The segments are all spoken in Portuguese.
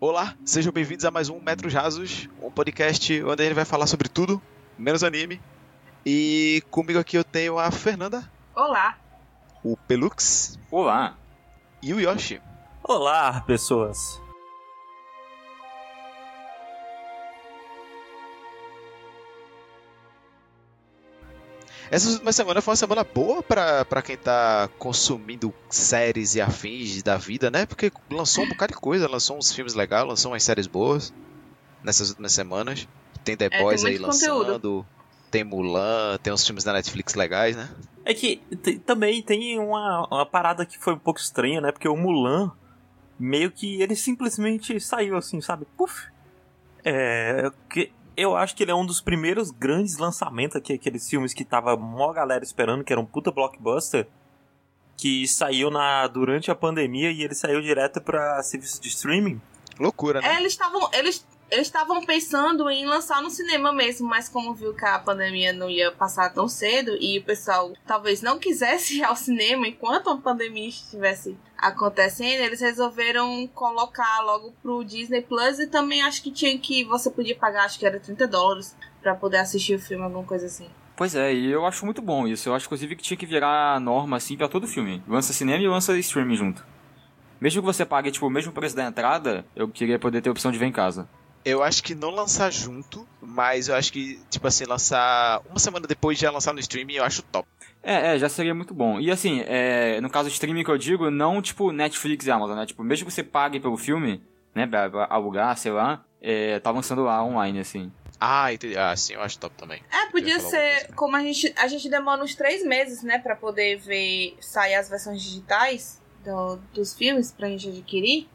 Olá, sejam bem-vindos a mais um Metros Rasos, um podcast onde a gente vai falar sobre tudo, menos anime. E comigo aqui eu tenho a Fernanda. Olá. O Pelux. Olá. E o Yoshi. Olá, pessoas. Essa última semana foi uma semana boa pra, pra quem tá consumindo séries e afins da vida, né? Porque lançou um bocado de coisa, lançou uns filmes legais, lançou umas séries boas nessas últimas semanas. Tem The É, Boys tem aí muito conteúdo. lançando, tem Mulan, tem uns filmes da Netflix legais, né? É que também tem uma, uma parada que foi um pouco estranha, né? Porque o Mulan, meio que ele simplesmente saiu assim, sabe? Puf! É. Que eu acho que ele é um dos primeiros grandes lançamentos aqui, aqueles filmes que tava mó galera esperando, que era um puta blockbuster, que saiu na durante a pandemia e ele saiu direto pra serviço de streaming. Loucura, né? É, eles estavam eles eles estavam pensando em lançar no cinema mesmo, mas como viu que a pandemia não ia passar tão cedo e o pessoal talvez não quisesse ir ao cinema enquanto a pandemia estivesse acontecendo, eles resolveram colocar logo pro Disney Plus e também acho que tinha que você podia pagar, acho que era 30 dólares pra poder assistir o filme, alguma coisa assim. Pois é, e eu acho muito bom isso. Eu acho, inclusive, que tinha que virar norma, assim, pra todo filme. Lança cinema e lança streaming junto. Mesmo que você pague, tipo, o mesmo preço da entrada, eu queria poder ter a opção de ver em casa. Eu acho que não lançar junto, mas eu acho que, tipo assim, lançar uma semana depois de já lançar no streaming, eu acho top. É, é, já seria muito bom. E assim, é, no caso streaming que eu digo, não tipo Netflix e Amazon, né? Tipo, mesmo que você pague pelo filme, né, pra, pra alugar, sei lá, é, tá lançando lá online, assim. Ah, entendi. Ah, sim, eu acho top também. É, podia ser coisa. como a gente, a gente demora uns três meses, né, pra poder ver sair as versões digitais do- dos filmes pra gente adquirir.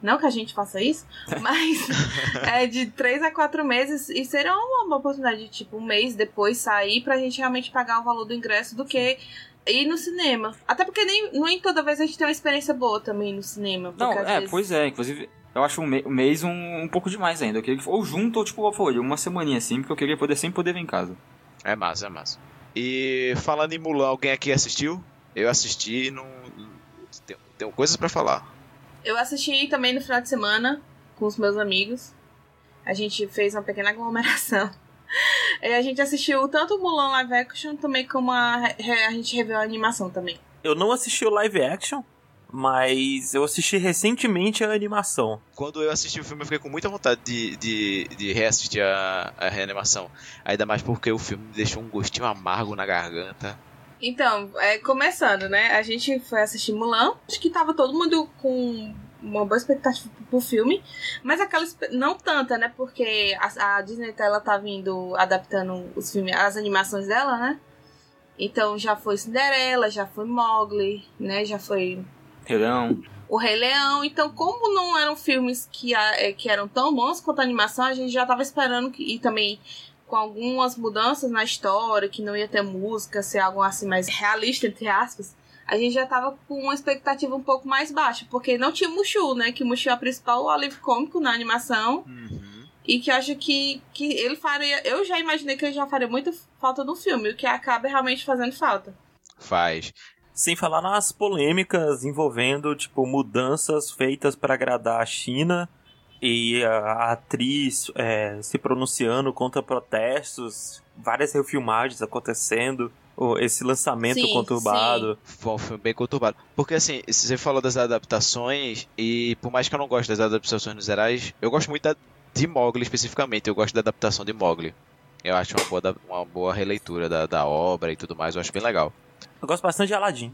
Não que a gente faça isso, mas é de três a quatro meses e será uma, oportunidade de tipo um mês depois sair pra gente realmente pagar o valor do ingresso do que ir no cinema. Até porque nem, nem toda vez a gente tem uma experiência boa também no cinema. Não, é, vezes- pois é, inclusive, eu acho um, me- um mês um, um pouco demais ainda. Eu queria que, ou junto, ou tipo, uma semaninha assim, porque eu queria poder sempre poder ver em casa. É massa, é massa. E falando em Mulan, alguém aqui assistiu? Eu assisti e não. Tenho, tenho coisas pra falar. Eu assisti também no final de semana com os meus amigos. A gente fez uma pequena aglomeração. E a gente assistiu tanto o Mulan live action também como a, a gente reviu a animação também. Eu não assisti o live action, mas eu assisti recentemente a animação. Quando eu assisti o filme, eu fiquei com muita vontade de, de, de reassistir a, a reanimação. Ainda mais porque o filme me deixou um gostinho amargo na garganta. Então, é, começando, né? A gente foi assistir Mulan. Acho que tava todo mundo com uma boa expectativa pro filme. Mas aquela. Não tanta, né? Porque a, a Disney ela tá vindo adaptando os filmes, as animações dela, né? Então já foi Cinderela, já foi Mowgli, né? Já foi Relão. o Rei Leão. Então, como não eram filmes que, é, que eram tão bons quanto a animação, a gente já tava esperando que, e também com algumas mudanças na história, que não ia ter música, ser algo assim mais realista, entre aspas. A gente já tava com uma expectativa um pouco mais baixa, porque não tinha Mushu, né? Que Mushu é o principal alívio cômico na animação. E que eu acho que, que ele faria. Eu já imaginei que ele já faria muita falta no filme, o que acaba realmente fazendo falta. Faz. Sem falar nas polêmicas envolvendo, tipo, mudanças feitas para agradar a China e a, atriz é, se pronunciando contra protestos, várias refilmagens acontecendo, esse lançamento Sim, conturbado. Foi um filme bem conturbado. Porque assim, você falou das adaptações, e por mais que eu não goste das adaptações nos gerais, eu gosto muito da, de Mogli especificamente. Eu gosto da adaptação de Mogli. Eu acho uma boa, uma boa releitura da, da obra e tudo mais, eu acho bem legal. Eu gosto bastante de Aladdin.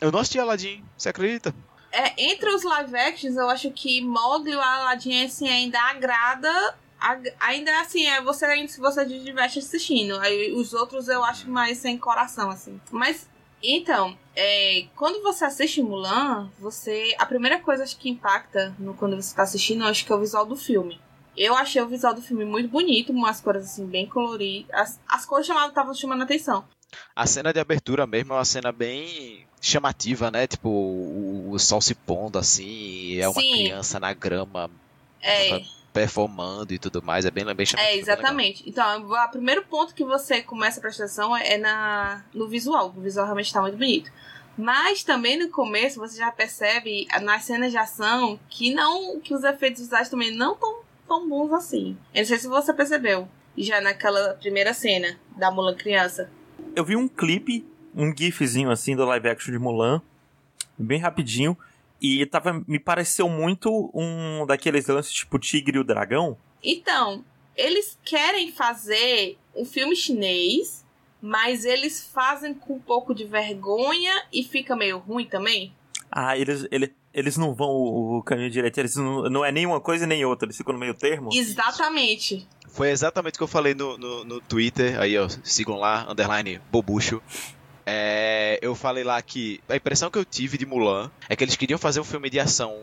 Eu não assisti Aladdin, você acredita? É, entre os live actions, eu acho que Mowgli e o Aladdin assim, ainda agrada. ag- ainda assim, é você ainda se você diverte assistindo. Aí os outros eu acho mais sem coração, assim. Mas, então, é, quando você assiste Mulan, você. A primeira coisa acho que impacta no, quando você tá assistindo, acho que é o visual do filme. Eu achei o visual do filme muito bonito, umas cores assim, bem coloridas. As, as cores estavam chamando a atenção. A cena de abertura mesmo é uma cena bem chamativa, né? Tipo, o, o sol se pondo assim, é uma Sim. criança na grama É. performando e tudo mais, é bem, bem chamativo. É, bem exatamente. Então, o primeiro ponto que você começa a prestar atenção é na, no visual. O visual realmente tá muito bonito. Mas também no começo você já percebe nas cenas de ação que não que os efeitos visuais também não tão tão bons assim. Eu não sei se você percebeu já naquela primeira cena da Mulan criança. Eu vi um clipe, um gifzinho assim do live action de Mulan, bem rapidinho, e tava me pareceu muito um daqueles lances tipo Tigre e o Dragão. Então, eles querem fazer um filme chinês mas eles fazem com um pouco de vergonha e fica meio ruim também. Ah, eles, eles, eles não vão o, caminho direito, eles não, não é nem uma coisa nem outra, eles ficam no meio termo. Exatamente. Foi exatamente o que eu falei no, no, no Twitter, aí ó, sigam lá, underline bobucho. É, eu falei lá que a impressão que eu tive de Mulan é que eles queriam fazer um filme de ação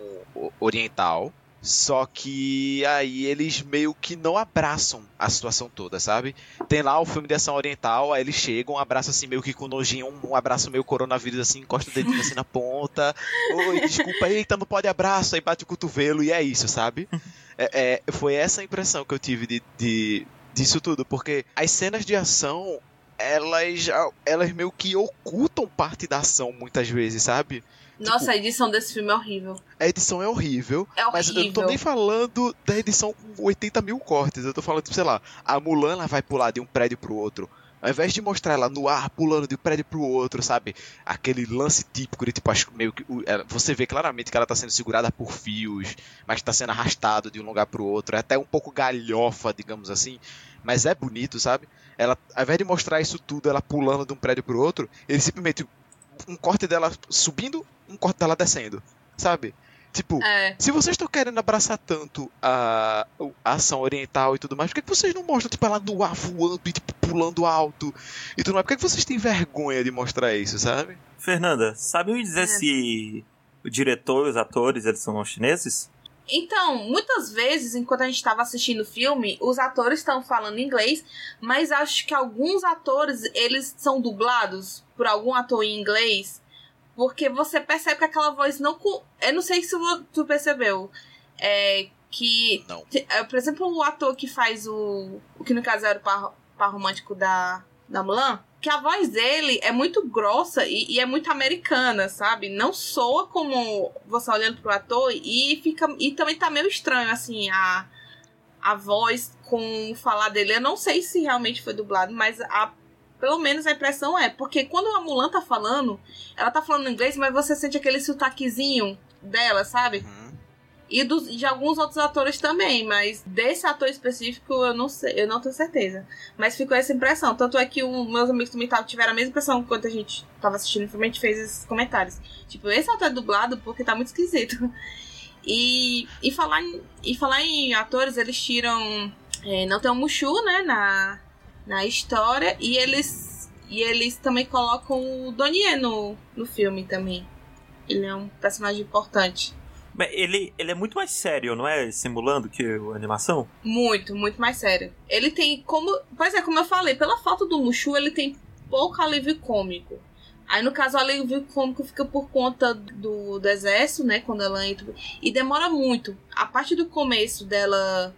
oriental, só que aí eles meio que não abraçam a situação toda, sabe? Tem lá o filme de ação oriental, aí eles chegam, abraçam assim meio que com nojinho, um abraço meio coronavírus assim, encosta o dedinho assim na ponta. Oi, desculpa, eita, não pode abraço, aí bate o cotovelo e é isso, sabe? É, é, foi essa a impressão que eu tive de, de, disso tudo, porque as cenas de ação elas, elas meio que ocultam parte da ação muitas vezes, sabe? Nossa, tipo, a edição desse filme é horrível. A edição é horrível. É horrível. Mas eu não tô nem falando da edição com 80 mil cortes. Eu tô falando, tipo, sei lá, a Mulan vai pular de um prédio pro outro. Ao invés de mostrar ela no ar, pulando de um prédio pro outro, sabe? Aquele lance típico de tipo, meio que. Você vê claramente que ela tá sendo segurada por fios, mas tá sendo arrastado de um lugar pro outro. É até um pouco galhofa, digamos assim. Mas é bonito, sabe? Ela, ao invés de mostrar isso tudo, ela pulando de um prédio pro outro, ele simplesmente um corte dela subindo, um corte dela descendo, sabe? Tipo, é. se vocês estão querendo abraçar tanto a, a, ação oriental e tudo mais, por que, que vocês não mostram, tipo, ela no ar voando e, tipo, pulando alto e tudo mais? Por que, que vocês têm vergonha de mostrar isso, sabe? Fernanda, sabe me dizer é. se o diretor e os atores, eles são chineses? Então, muitas vezes, enquanto a gente estava assistindo o filme, os atores estão falando inglês, mas acho que alguns atores, eles são dublados por algum ator em inglês, porque você percebe que aquela voz não... Eu não sei se tu percebeu, é que... Não. É, por exemplo, o ator que faz o... O que no caso era o par, par romântico da, da Mulan que a voz dele é muito grossa e, e, é muito americana, sabe? Não soa como você olhando pro ator e fica e também tá meio estranho assim a a voz com o falar dele. Eu não sei se realmente foi dublado, mas a pelo menos a impressão é, porque quando a Mulan tá falando, ela tá falando inglês, mas você sente aquele sotaquezinho dela, sabe? Uhum. E dos, de alguns outros atores também, mas desse ator específico eu não sei, eu não tenho certeza. Mas ficou essa impressão. Tanto é que os meus amigos também tiveram a mesma impressão quando a gente tava assistindo o filme, a gente fez esses comentários. Tipo, esse ator é dublado porque tá muito esquisito. E, e, falar, em, e falar em atores, eles tiram. É, não tem o Mushu, né, na, na história, e eles. E eles também colocam o Donnie no, no filme também. Ele é um personagem importante. Ele, ele é muito mais sério, não é? Simulando que a animação? Muito, muito mais sério. Ele tem como. Pois é, como eu falei, pela foto do Mushu, ele tem pouco alívio cômico. Aí, no caso, o alívio cômico fica por conta do, do exército, né? Quando ela entra. E demora muito. A parte do começo dela.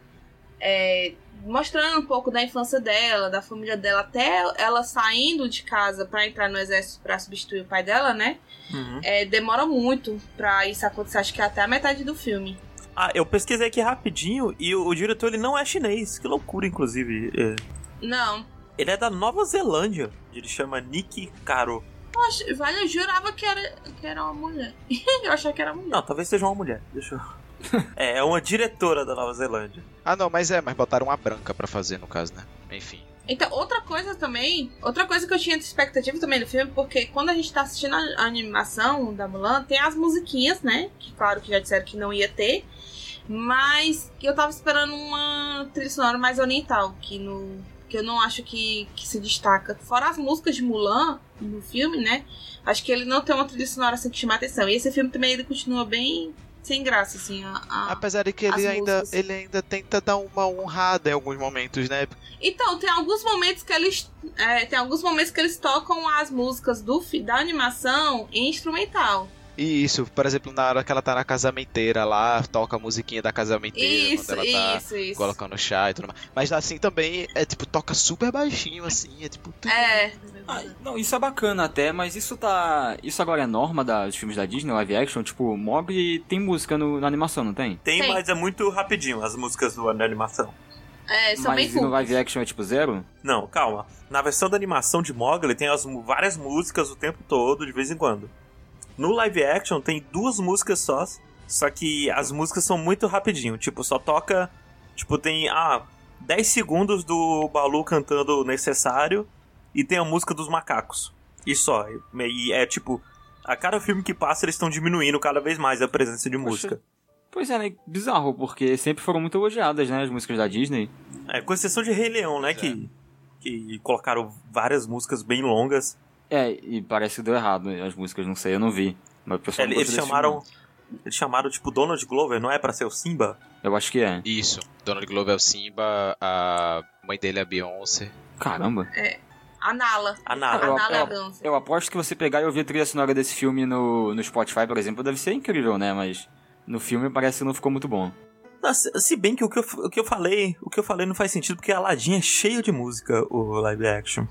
É, mostrando um pouco da infância dela, da família dela, até ela saindo de casa para entrar no exército para substituir o pai dela, né? Uhum. É, demora muito pra isso acontecer, acho que é até a metade do filme. Ah, eu pesquisei aqui rapidinho e o, o diretor ele não é chinês, que loucura, inclusive. É. Não. Ele é da Nova Zelândia, ele chama Nick Caro. Poxa, eu jurava que era, que era uma mulher. eu achava que era mulher. Não, talvez seja uma mulher, deixa eu... é, é uma diretora da Nova Zelândia. Ah, não, mas é, mas botaram uma branca para fazer no caso, né? Enfim. Então, outra coisa também, outra coisa que eu tinha de expectativa também no filme, porque quando a gente tá assistindo a animação da Mulan, tem as musiquinhas, né? Que claro que já disseram que não ia ter. Mas eu tava esperando uma trilha sonora mais oriental, que no. que eu não acho que, que se destaca. Fora as músicas de Mulan no filme, né? Acho que ele não tem uma trilha sonora assim que chama atenção. E esse filme também ele continua bem sem graça, assim. A, a, Apesar de que ele ainda, ele ainda tenta dar uma honrada em alguns momentos, né? Então, tem alguns momentos que eles. É, tem alguns momentos que eles tocam as músicas do, da animação em instrumental. E isso, por exemplo, na hora que ela tá na casamenteira lá, toca a musiquinha da casamenteira Isso, quando ela tá isso, isso. colocando chá e tudo mais. Mas assim também é tipo, toca super baixinho, assim, é tipo. É. Ah, não, isso é bacana até, mas isso tá. Isso agora é norma dos filmes da Disney, live action. Tipo, Mogli tem música no- na animação, não tem? Tem, Tem. mas é muito rapidinho as músicas do, da animação. É, são bem mas e no live action é tipo zero? Não, calma. Na versão da animação de Mogli tem as, várias músicas o tempo todo, de vez em quando. No live action tem duas músicas só, só que as músicas são muito rapidinho. Tipo, só toca. Tipo, tem. Ah, 10 segundos do Balu cantando o necessário e tem a música dos macacos. E só. E é tipo. A cada filme que passa, eles estão diminuindo cada vez mais a presença de música. Pois é, né? Bizarro, porque sempre foram muito elogiadas, né? As músicas da Disney. É, com exceção de Rei Leão, né? Pois Que, que colocaram várias músicas bem longas. É, e parece que deu errado as músicas, não sei, eu não vi. Mas o pessoal não Eles chamaram. filme. Eles chamaram, tipo, Donald Glover, não é pra ser o Simba? Eu acho que é. Isso. Donald Glover é o Simba, a mãe dele é a Beyoncé. Caramba. A Nala. A Nala. A Eu- Nala é a eu- dança. Eu aposto que você pegar e ouvir a trilha sonora desse filme no, no Spotify, por exemplo, deve ser incrível, né? Mas no filme parece que não ficou muito bom. Se, bem que o que, eu, o que eu falei, o que eu falei não faz sentido, porque Aladdin é cheio de música, o live action.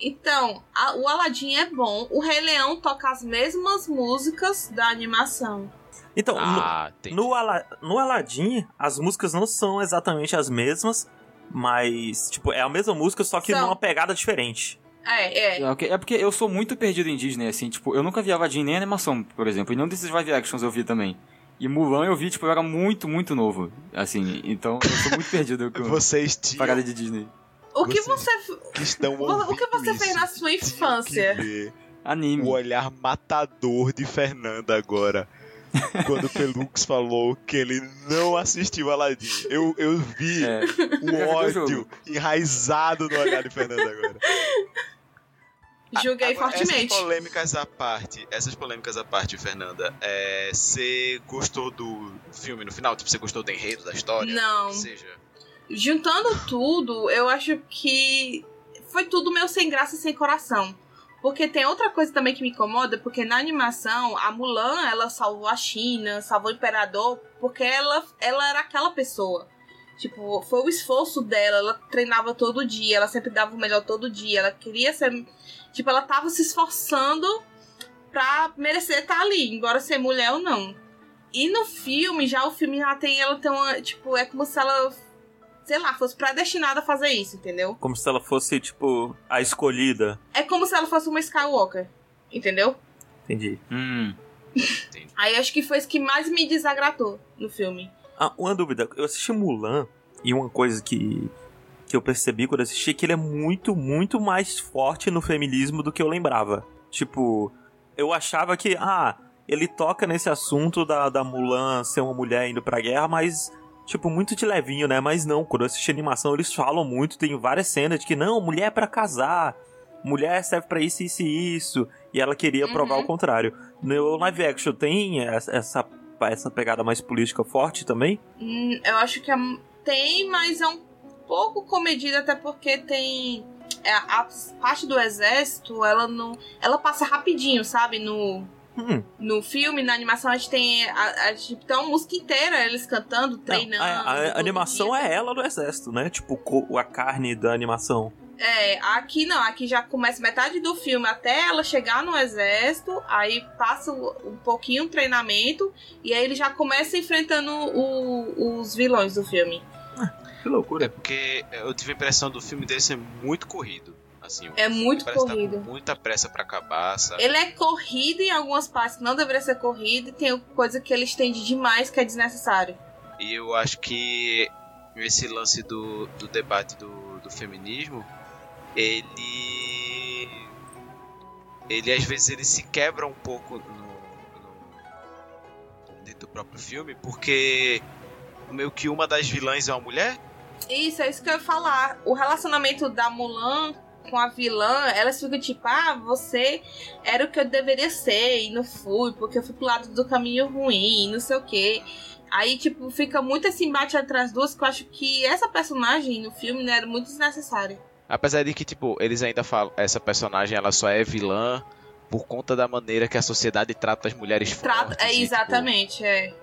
Então, a- o Aladdin é bom. O Rei Leão toca as mesmas músicas da animação. Então, Ah, no, no, Ala- no Aladdin, as músicas não são exatamente as mesmas, mas, tipo, é a mesma música, só que São. numa pegada diferente. É, é. É. É porque eu sou muito perdido em Disney, assim, tipo, eu nunca vi Aladdin nem animação, por exemplo, e nenhum desses live actions eu vi também. E Mulan eu vi, tipo, eu era muito, muito novo, assim, então eu sou muito perdido com Vocês a tinham parada de Disney. O que Você- você. que estão O que você fez na sua infância? Anime. O olhar matador de Fernanda agora. Quando o Pelux falou que ele não assistiu Aladdin. Eu, eu vi É, o ódio enraizado no olhar de Fernanda agora. Julguei Agora, fortemente. Essas polêmicas à parte, essas polêmicas à parte, Fernanda, é, você gostou do filme no final? Tipo, você gostou do enredo, da história? Não. Ou seja, Juntando tudo, eu acho que foi tudo meio sem graça e sem coração. Porque tem outra coisa também que me incomoda, porque na animação, a Mulan, ela salvou a China, salvou o Imperador, porque ela, ela era aquela pessoa. Tipo, foi o esforço dela, ela treinava todo dia, ela sempre dava o melhor todo dia, ela queria ser... Tipo, ela tava se esforçando pra merecer estar ali, embora ser mulher ou não. E no filme, já o filme já tem, ela tem uma, tipo, é como se ela sei lá, fosse predestinada a fazer isso, entendeu? Como se ela fosse, tipo, a escolhida. É como se ela fosse uma Skywalker, entendeu? Entendi. Hum, Aí acho que foi isso que mais me desagradou no filme. Ah, uma dúvida. Eu assisti Mulan e uma coisa que, que eu percebi quando eu assisti é que ele é muito, muito mais forte no feminismo do que eu lembrava. Tipo, eu achava que, ah, ele toca nesse assunto da, da Mulan ser uma mulher indo pra guerra, mas, tipo, muito de levinho, né? Mas não, quando eu assisti a animação eles falam muito, tem várias cenas de que, não, mulher é pra casar, mulher serve pra isso, isso e isso. E ela queria Uhum. provar o contrário. No live action tem essa, essa essa pegada mais política forte também? Hum, eu acho que é- tem, mas é um pouco comedida, até porque tem. é, a parte do exército, ela não. Ela passa rapidinho, sabe? No, Hum, no filme, na animação, a gente tem. A, a gente tem uma música inteira, eles cantando, não, treinando. a, a todo animação dia. é ela no exército, né? Tipo, a carne da animação. É, aqui não, aqui já começa metade do filme até ela chegar no exército, aí passa um pouquinho o treinamento, e aí ele já começa enfrentando o- os vilões do filme. Que loucura. É porque eu tive a impressão do filme dele ser muito corrido. Assim, É muito tá corrido. com muita pressa pra acabar, sabe? Ele é corrido em algumas partes que não deveria ser corrido, e tem coisa que ele estende demais que é desnecessário. E eu acho que esse lance do, do debate do, do feminismo, ele. Ele às vezes ele se quebra um pouco no, no- dentro do próprio filme, porque meio que uma das vilãs é uma mulher. Isso, é isso que eu ia falar. O relacionamento da Mulan com a vilã, elas ficam tipo, ah, você era o que eu deveria ser e não fui, porque eu fui pro lado do caminho ruim, não sei o quê. Aí, tipo, fica muito esse embate entre as duas que eu acho que essa personagem no filme né, era muito desnecessária. Apesar de que, tipo, eles ainda falam, essa personagem ela só é vilã por conta da maneira que a sociedade trata as mulheres Trata, fortes. é e, tipo, exatamente, é.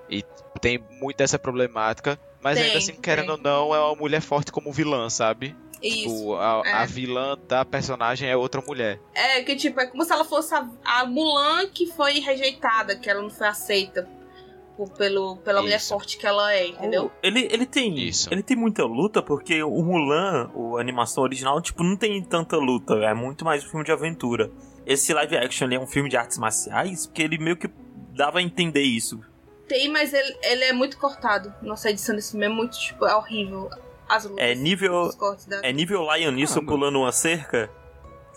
tem muito essa problemática, mas Tem, ainda assim, querendo tem. ou não, é uma mulher forte como vilã, sabe? Isso. Tipo, a, é. a vilã da personagem é outra mulher. É, que tipo, é como se ela fosse a, a Mulan que foi rejeitada, que ela não foi aceita por- pelo, pela mulher Isso. forte que ela é, entendeu? Ele, ele tem. Isso. Ele tem muita luta, porque o Mulan, o- a animação original, tipo, não tem tanta luta. É muito mais um filme de aventura. Esse live action ele é um filme de artes marciais, porque ele meio que dava a entender isso. Tem, mas ele, ele é muito cortado. Nossa, a edição desse filme é muito, tipo, é horrível. As lutas. É nível. Da... É nível Lion Nisson Caramba. pulando uma cerca.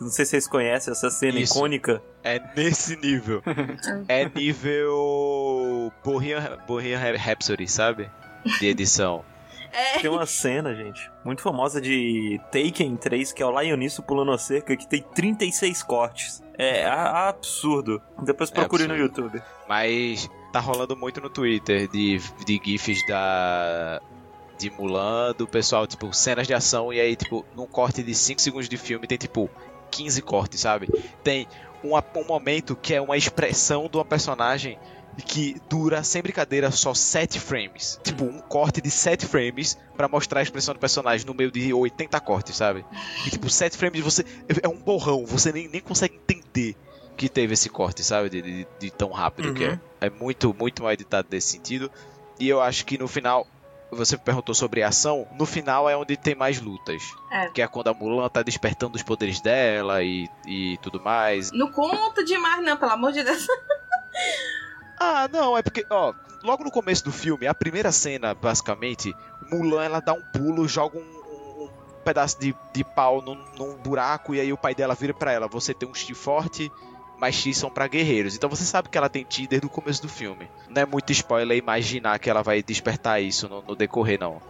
Não sei se vocês conhecem essa cena Isso. icônica. É nesse nível. é nível Bohemian, Bohemian Rhapsody, sabe? De edição. É, Tem uma cena, gente, muito famosa de Taken 3, que é o Lionisso pulando a cerca, que tem 36 cortes. É absurdo. Depois É procure no absurdo. YouTube. Mas tá rolando muito no Twitter de, de GIFs da. De Mulan, do pessoal, tipo, cenas de ação, e aí, tipo, num corte de 5 segundos de filme tem, tipo, 15 cortes, sabe? Tem uma- um momento que é uma expressão de uma personagem que dura, sem brincadeira, só 7 frames. Tipo, um corte de 7 frames pra mostrar a expressão do personagem no meio de 80 cortes, sabe? E, tipo, 7 frames você. É um borrão, você nem, nem consegue entender que teve esse corte, sabe? De, de- de tão rápido que é. Uhum. É muito, muito mal editado nesse sentido. E eu acho que no final. Você perguntou sobre a ação. No final é onde tem mais lutas. É. Que é quando a Mulan tá despertando os poderes dela e, e tudo mais. não conta demais, não, pelo amor de Deus. Ah, não, é porque, ó, logo no começo do filme, a primeira cena, basicamente, Mulan ela dá um pulo, joga um, pedaço de, de pau num, num buraco e aí o pai dela vira pra ela: Você tem um chi forte, mas X são pra guerreiros. Então você sabe que ela tem Chi desde o começo do filme. Não é muito spoiler imaginar que ela vai despertar isso no, no decorrer, não.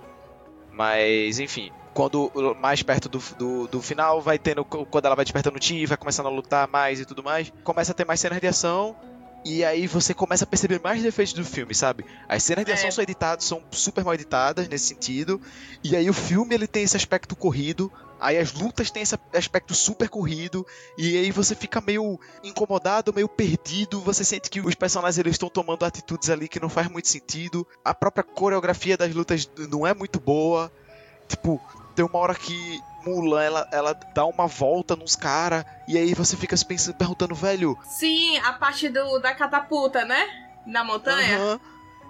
Mas, enfim. Quando mais perto do, do, do final, vai tendo. Quando ela vai despertando Chi, vai começando a lutar mais e tudo mais. Começa a ter mais cenas de ação. E aí você começa a perceber mais defeitos do filme, sabe? As cenas de É. ação são editadas, são super mal editadas nesse sentido. E aí o filme ele tem esse aspecto corrido. Aí as lutas têm esse aspecto super corrido. E aí você fica meio incomodado, meio perdido. Você sente que os personagens eles estão tomando atitudes ali que não faz muito sentido. A própria coreografia das lutas não é muito boa. Tipo, tem uma hora que Mulan ela, ela dá uma volta nos caras. E aí você fica se pensando, perguntando, velho. Sim, a parte do, da catapulta, né? Na montanha. aham,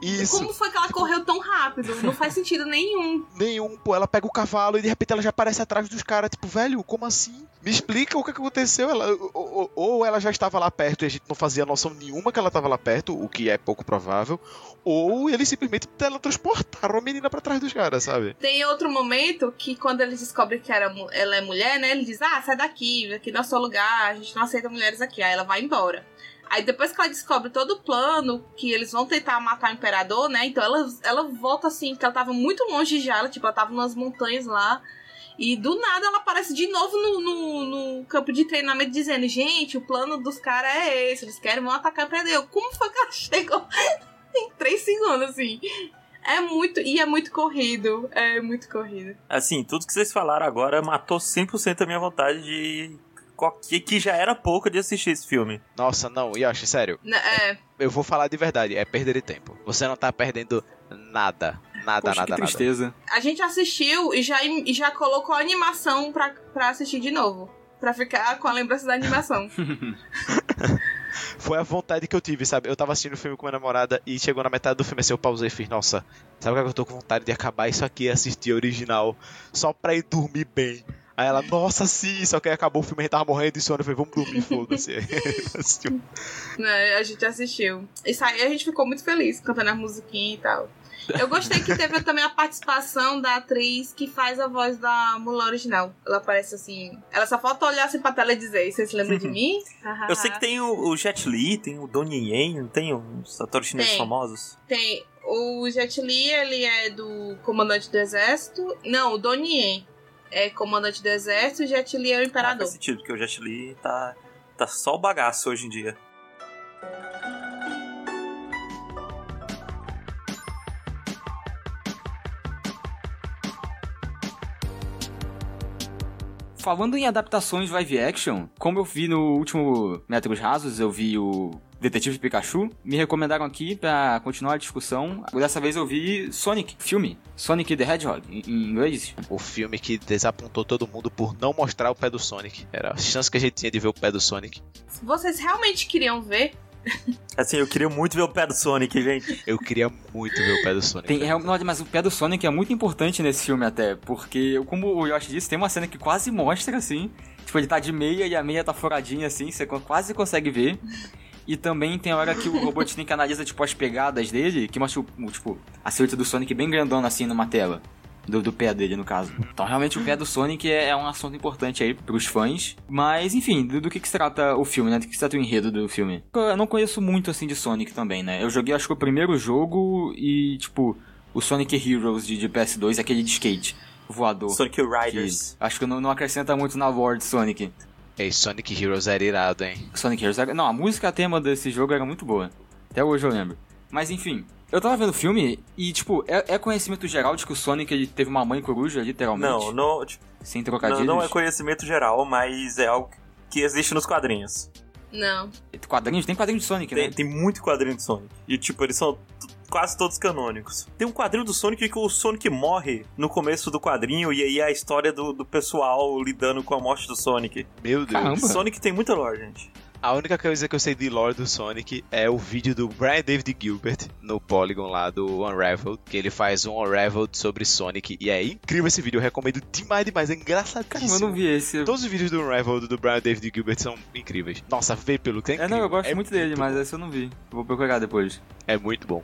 isso. Como foi que ela correu tão rápido? Não faz sentido nenhum. Nenhum, pô, ela pega o cavalo e de repente ela já aparece atrás dos caras, tipo, velho, como assim? Me explica o que aconteceu. Ela, ou, ou- ela já estava lá perto e a gente não fazia noção nenhuma que ela estava lá perto, o que é pouco provável, ou eles simplesmente teletransportaram a menina pra trás dos caras, sabe? Tem outro momento que quando eles descobrem que era, ela é mulher, né? Ele diz, ah, sai daqui, aqui não é seu lugar, a gente não aceita mulheres aqui. Aí ela vai embora. Aí depois que ela descobre todo o plano, que eles vão tentar matar o imperador, né? Então ela, ela volta assim, porque ela tava muito longe já, ela, tipo, ela tava nas montanhas lá. E do nada ela aparece de novo no, no, no campo de treinamento dizendo, gente, o plano dos caras é esse, eles querem vão atacar o imperador. Como foi que ela chegou em três segundos, assim? É muito. E é muito corrido. É muito corrido. Assim, tudo que vocês falaram agora matou 100% a minha vontade de. Que, que já era pouco de assistir esse filme. Nossa, não, Yoshi, sério, Né, É, eu vou falar de verdade, é perder de tempo. Você não tá perdendo nada. Nada, Poxa, nada, que nada. tristeza. a gente assistiu e já, e já colocou a animação pra, pra assistir de novo. Pra ficar com a lembrança da animação. Foi a vontade que eu tive, sabe? Eu tava assistindo o filme com minha namorada e chegou na metade do filme assim, eu pausei e fiz, nossa, sabe o que eu tô com vontade de acabar isso aqui e assistir a original só pra ir dormir bem. Aí ela, nossa, sim, só que aí acabou o filme, a gente tava morrendo de sono, eu falei, vamos dormir, foda-se. Né, a gente assistiu. Isso aí a gente ficou muito feliz cantando a musiquinha e tal. Eu gostei que teve também a participação da atriz que faz a voz da Mulan original. Ela aparece assim. Ela só falta olhar assim pra tela e dizer: Vocês se lembram de mim? Eu sei que tem o, o Jet Li, tem o Donnie Yen, não tem uns atores chineses Tem. famosos? Tem o Jet Li, ele é do comandante do exército. Não, o Donnie Yen é comandante do exército e o Jet Li é o Ah, imperador. faz sentido, porque o Jet Li tá, tá só o bagaço hoje em dia. Falando em adaptações live action, como eu vi no último Metros Rasos, eu vi o Detetive Pikachu, me recomendaram aqui pra continuar a discussão. Dessa vez eu vi Sonic, filme. Sonic the Hedgehog, em em inglês. O filme que desapontou todo mundo por não mostrar o pé do Sonic. Era a chance que a gente tinha de ver o pé do Sonic. Se vocês realmente queriam ver, Assim, eu queria muito ver o pé do Sonic, gente. Eu queria muito ver o pé do Sonic. Tem, é, não, mas o pé do Sonic é muito importante nesse filme até, porque, como o Yoshi disse, tem uma cena que quase mostra, assim, tipo, ele tá de meia e a meia tá furadinha, assim, você quase consegue ver. E também tem a hora que o Robotnik analisa, tipo, as pegadas dele, que mostra, tipo, a silhueta do Sonic bem grandona, assim, numa tela. Do, do pé dele, no caso. Então, realmente, o pé do Sonic é, é um assunto importante aí pros fãs. Mas, enfim, do, do que, que se trata o filme, né? Do que se trata o enredo do filme. Eu não conheço muito, assim, de Sonic também, né? Eu joguei, acho que o primeiro jogo e, tipo, o Sonic Heroes de, de PS2, aquele de skate, voador. Sonic que Riders. acho que não, não acrescenta muito na lore de Sonic. Ei, Sonic Heroes era irado, hein? Sonic Heroes. era- Não, a música tema desse jogo era muito boa. Até hoje eu lembro. Mas enfim, eu tava vendo o filme e, tipo, é, é conhecimento geral de que o Sonic ele teve uma mãe coruja, literalmente. Não, não, tipo, Sem não, trocadilhos. não é conhecimento geral, mas é algo que existe nos quadrinhos. não. Quadrinhos? Tem quadrinho de Sonic, Tem, né? tem muito quadrinho de Sonic. E, tipo, eles são quase todos canônicos. Tem um quadrinho do Sonic que o Sonic morre no começo do quadrinho, e aí é a história do, do pessoal lidando com a morte do Sonic. Meu Deus. Caramba. Sonic tem muita lore, gente. A única coisa que eu sei de lore do Sonic é o vídeo do Brian David Gilbert no Polygon lá do Unraveled, que ele faz um Unraveled sobre Sonic e é incrível esse vídeo, eu recomendo demais, demais, é engraçadíssimo. eu não vi esse. Todos os vídeos do Unraveled do Brian David Gilbert são incríveis. Nossa, vê pelo que é É, incrível. não, eu gosto É muito dele, mas esse eu não vi. Vou procurar depois. É muito bom.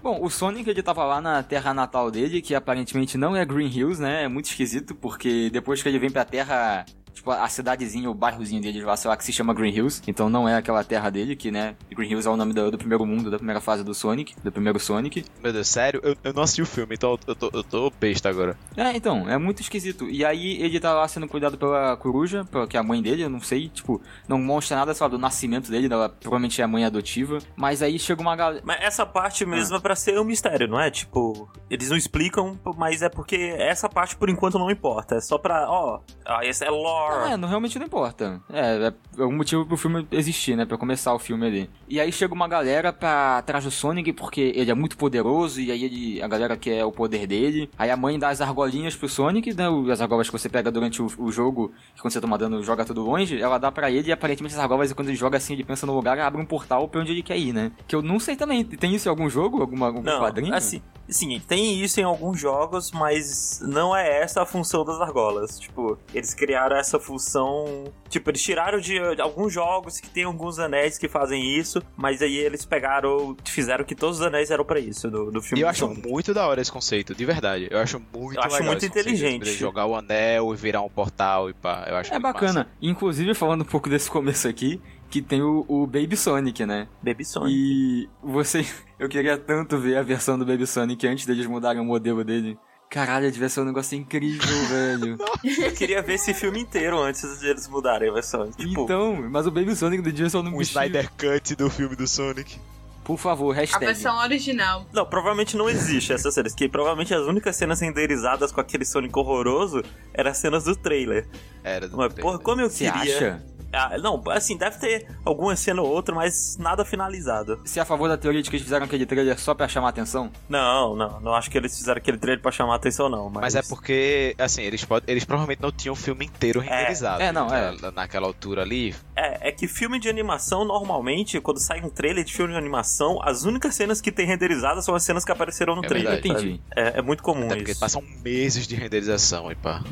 Bom, o Sonic ele tava lá na terra natal dele, que aparentemente não é Green Hills, né? É muito esquisito, porque depois que ele vem pra terra, tipo, a cidadezinha, o bairrozinho dele lá, sei lá, que se chama Green Hills. Então não é aquela terra dele, que, né? Green Hills é o nome do, do primeiro mundo, da primeira fase do Sonic, do primeiro Sonic. Meu Deus, sério? Eu, eu não assisti o filme, então eu tô, eu tô besta agora. É, então, é muito esquisito. E aí ele tá lá sendo cuidado pela coruja, pela- que é a mãe dele, eu não sei, tipo, não mostra nada, sei lá, do nascimento dele, ela provavelmente é a mãe adotiva. Mas aí chega uma galera. Mas essa parte mesmo é pra ser um mistério, não é? Tipo, eles não explicam, mas é porque essa parte por enquanto não importa. É só pra, ó, ah, esse é lore. É, não, realmente não importa. É, é um motivo pro filme existir, né? Pra começar o filme ali. E aí chega uma galera pra atrás do Sonic, porque ele é muito poderoso, e aí ele, a galera quer o poder dele. Aí a mãe dá as argolinhas pro Sonic, né? As argolas que você pega durante o, o jogo, que quando você toma dano, joga tudo longe, ela dá pra ele, e aparentemente as argolas, quando ele joga assim, ele pensa no lugar, abre um portal pra onde ele quer ir, né? Que eu não sei também. Tem isso em algum jogo? Alguma, algum Não, quadrinho? assim, sim, tem isso em alguns jogos, mas não é essa a função das argolas. Tipo, eles criaram essa função. Tipo, eles tiraram de alguns jogos que tem alguns anéis que fazem isso, mas aí eles pegaram, fizeram que todos os anéis eram pra isso do, do filme. E eu acho muito da hora esse conceito, de verdade. Eu acho muito Eu acho legal muito inteligente. de jogar o anel e virar um portal e pá. Eu acho É muito bacana. Inclusive, falando um pouco desse começo aqui, que tem o, o Baby Sonic, né? Baby Sonic. E você. Eu queria tanto ver a versão do Baby Sonic antes deles mudarem o modelo dele. Caralho, devia ser um negócio incrível, velho. Eu queria ver esse filme inteiro antes de eles mudarem a versão. Tipo, Então, mas o Baby Sonic do dia só não Um Snyder Cut do filme do Sonic. Por favor, A hashtag. versão original. Não, provavelmente não existe essas cenas, que provavelmente as únicas cenas renderizadas com aquele Sonic horroroso eram as cenas do trailer. Era do Mas, trailer. porra, como eu Você queria. acha? Ah, não, assim, deve ter alguma cena ou outra, mas nada finalizado. Você é a favor da teoria de que eles fizeram aquele trailer só pra chamar atenção? Não, não, não acho que eles fizeram aquele trailer pra chamar a atenção, não. Mas, Mas é porque, assim, eles, pod- eles provavelmente não tinham o filme inteiro renderizado. é, não, é. naquela- altura ali. É, é que filme de animação, normalmente, quando sai um trailer de filme de animação, as únicas cenas que tem renderizadas são as cenas que apareceram no É trailer. verdade. Entendi. É, é muito comum Até porque isso. passam meses de renderização e pá.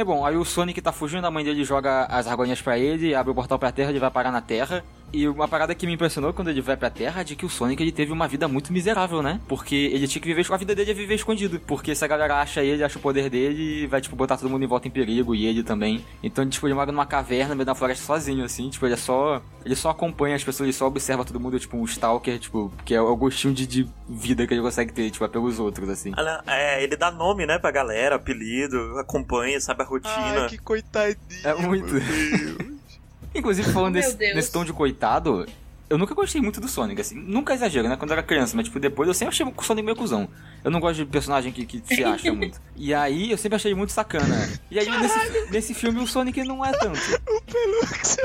É bom, aí o Sonic tá fugindo, a mãe dele joga as argolinhas pra ele, abre o portal pra terra, ele vai parar na terra. E uma parada que me impressionou quando ele vai pra terra é de que o Sonic ele teve uma vida muito miserável, né? Porque ele tinha que viver, a vida dele é viver escondido. Porque se a galera acha ele, acha o poder dele, vai, tipo, botar todo mundo em volta em perigo, e ele também. Então, tipo, ele mora numa caverna no meio da floresta sozinho, assim, tipo, ele é só. Ele só acompanha as pessoas, ele só observa todo mundo, tipo, um stalker, tipo, que é o gostinho de, de vida que ele consegue ter, tipo, é pelos outros, assim. Ah, É, ele dá nome, né, pra galera, apelido, acompanha, sabe a rotina. Ai, que coitadinho. É muito. meu Deus. Inclusive, falando desse, tom de coitado, eu nunca gostei muito do Sonic, assim. Nunca exagero, né? Quando eu era criança, mas tipo, depois eu sempre achei o Sonic meio cuzão. Eu não gosto de personagem que, que se acha muito. E aí eu sempre achei muito sacana. E aí nesse, nesse filme o Sonic não é tanto. O Pelux,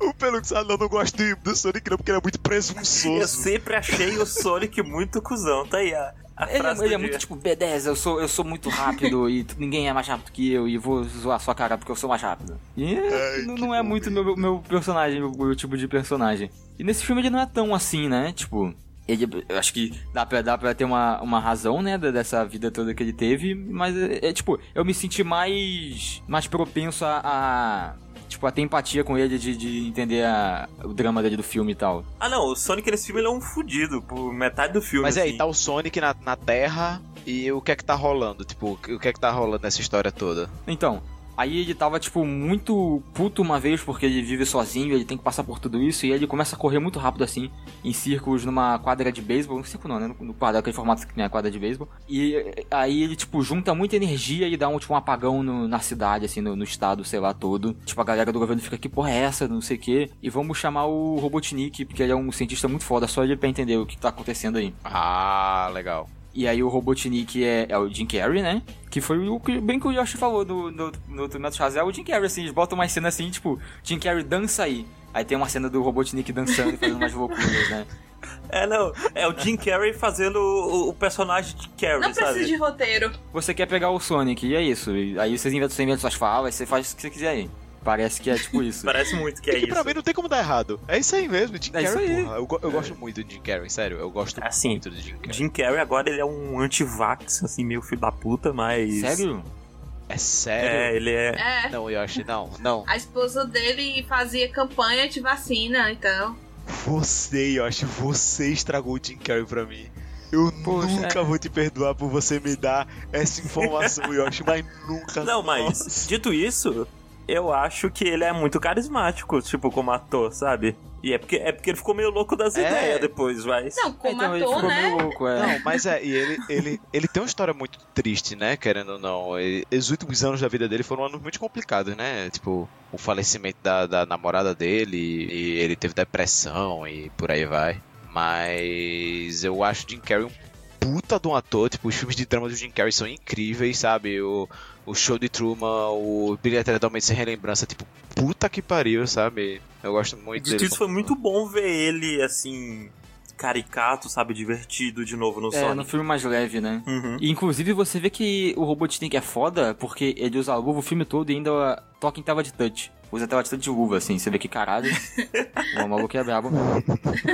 o Pelux, ah, não, não gosto de- do Sonic não, porque ele é muito Eu presunçoso. sempre achei o Sonic muito cuzão, tá aí a, a Ele, é- ele é do muito tipo, B10, eu sou, eu sou muito rápido e ninguém é mais rápido que eu e vou zoar sua cara porque eu sou mais rápido. E Ai, não, que não é muito meu, meu personagem, meu, meu tipo de personagem. E nesse filme ele não é tão assim, né? Tipo, ele, eu acho que dá pra, dá pra ter uma, uma razão, né, dessa vida toda que ele teve, mas é, é, tipo, eu me senti mais, mais propenso a, a, tipo, a ter empatia com ele, de, de entender a- o drama dele do filme e tal. Ah não, o Sonic nesse filme ele é um fudido por metade do filme. Mas aí, assim. tá o Sonic na, na Terra e o que é que tá rolando? Tipo, o que é que tá rolando nessa história toda? Então, aí ele tava, tipo, muito puto uma vez porque ele vive sozinho, ele tem que passar por tudo isso, e ele começa a correr muito rápido assim, em círculos numa quadra de beisebol, não círculo não, né? No, quadro, aquele formato que tem a quadra de beisebol. E aí ele, tipo, junta muita energia e dá um, tipo, um apagão no- na cidade, assim, no, no estado, sei lá, todo. Tipo, a galera do governo fica, que porra é essa? Não sei o quê. E vamos chamar o Robotnik, porque ele é um cientista muito foda, só ele pra entender o que tá acontecendo aí. Ah, legal. E aí o Robotnik é, é o Jim Carrey, né? Que foi o que bem que o Yoshi falou no, no, no Tornado Chazé, é o Jim Carrey, assim, eles botam uma cena assim, tipo, Jim Carrey dança aí. Aí tem uma cena do Robotnik dançando e fazendo umas loucuras, né? É, não, é o Jim Carrey fazendo o, o personagem de Carrey, Não sabe? precisa de roteiro. Você quer pegar o Sonic, e é isso. E aí vocês inventam, você inventa suas falas, você faz o que você quiser aí. Parece que é tipo isso. Parece muito que é É que isso. pra mim não tem como dar errado. É isso aí mesmo, Jim É isso Carrey, aí. porra. Eu, eu gosto muito do Jim Carrey, sério. Eu gosto Assim, muito do Jim Carrey. Jim Carrey agora ele é um anti-vax, assim, meio filho da puta, mas... Sério? É sério? É, ele é... É. Não, Yoshi, não, não. A esposa dele fazia campanha de vacina, então. Você, Yoshi, você estragou o Jim Carrey pra mim. Eu Poxa, nunca é. vou te perdoar por você me dar essa informação, Yoshi, mas nunca. Não, mas, Nossa. dito isso, eu acho que ele é muito carismático, tipo, como ator, sabe? E é porque, é porque ele ficou meio louco das É. ideias depois, mas... Não, como então ele ator, ficou né? meio louco, é. Não, mas é, e ele, ele, ele tem uma história muito triste, né? Querendo ou não. Ele- os últimos anos da vida dele foram anos muito complicados, né? Tipo, o falecimento da, da namorada dele, e ele teve depressão e por aí vai. Mas eu acho o Jim Carrey um puta de um ator. Tipo, os filmes de drama do Jim Carrey são incríveis, sabe? O, o show de Truman, o Brilha Totalmente Sem Relembrança, tipo, puta que pariu, sabe? Eu gosto muito dele. isso, foi muito bom ver ele, assim, caricato, sabe? Divertido de novo no É, no Sonic. filme mais leve, né? Uhum. E, inclusive você vê que o Robotnik é foda porque ele usa a luva o filme todo e ainda toca em tela de touch. Usa tela de touch de luva, assim. Você vê que caralho. o maluco é brabo.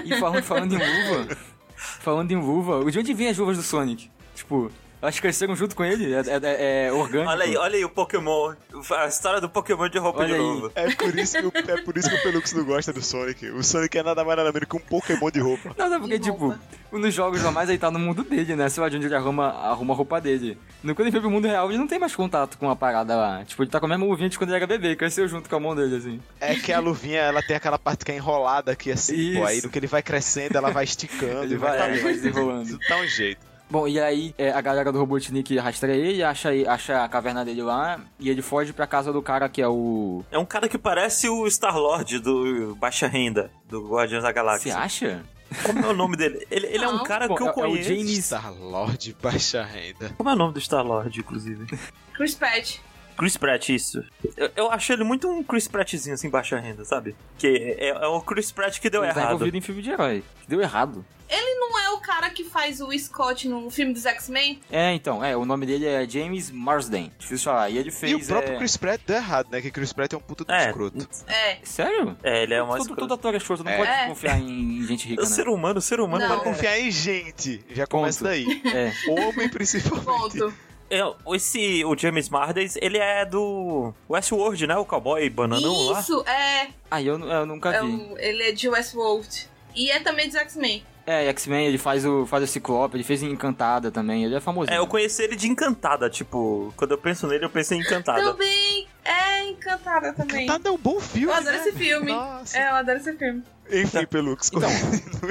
E falando, falando em luva. Falando em luva, de onde vem as luvas do Sonic? Tipo, elas cresceram junto com ele? É, é- é orgânico. Olha aí, olha aí o Pokémon. A história do Pokémon de roupa Olha de aí. novo. É por, isso que o, é por isso que o Pelux não gosta do Sonic. O Sonic é nada mais nada menos que um Pokémon de roupa. Não, não, porque, De tipo, roupa. nos jogos normais ele tá no mundo dele, né? Sei lá de onde ele arruma, arruma a roupa dele. No, quando ele foi pro mundo real, ele não tem mais contato com a parada lá. Tipo, ele tá com a mesma luvinha de quando ele era bebê, cresceu junto com a mão dele, assim. É que a luvinha, ela tem aquela parte que é enrolada aqui assim, pô. Isso. Aí no que ele vai crescendo, ela vai esticando. Ele e vai, vai, tá ele vai desenrolando. Isso dá um jeito. Bom, e aí é, a galera do Robotnik rastreia ele, acha, acha a caverna dele lá, e ele foge pra casa do cara que é o... É um cara que parece o Star-Lord do Baixa Renda, do Guardiões da Você Galáxia. acha? Como é o nome dele? Ele, ele é um cara que é- é eu o conheço. James- Star-Lord baixa renda. Como é o nome do Star-Lord, inclusive? Chris Pratt. Chris Pratt, isso. Eu, eu achei ele muito um Chris Prattzinho, assim, baixa renda, sabe? Que é, é o Chris Pratt que deu ele tá errado. envolvido em filme de herói. que Deu errado. Ele não é o cara que faz o Scott no filme dos X-Men? É, então, é, o nome dele é James Marsden. Difícil falar. E ele fez... E o próprio é... Chris Pratt deu errado, né? Que Chris Pratt é um puta do É, escroto. É. Sério? é, ele é uma todo, todo ator é escroto, não É. pode É. confiar em gente rica, O né? ser humano, o ser humano Não. é- Confiar em gente. Já começa Ponto. daí. É. Homem principalmente. Ponto. É, esse, o James Marsden, ele é do Westworld, né? O cowboy bananão lá. Isso, é. Ah, eu, eu nunca é vi. o- ele é de Westworld. E é também dos X-Men. É, X-Men, ele faz o, faz o Ciclope, ele fez Encantada também, ele é famosinho. É, eu conheci ele de Encantada, tipo, quando eu penso nele, eu penso em Encantada. Também é encantada também. Encantada é um bom filme. Eu adoro né? esse filme. Nossa. É, eu adoro esse filme. Enfim, Pelux, Então.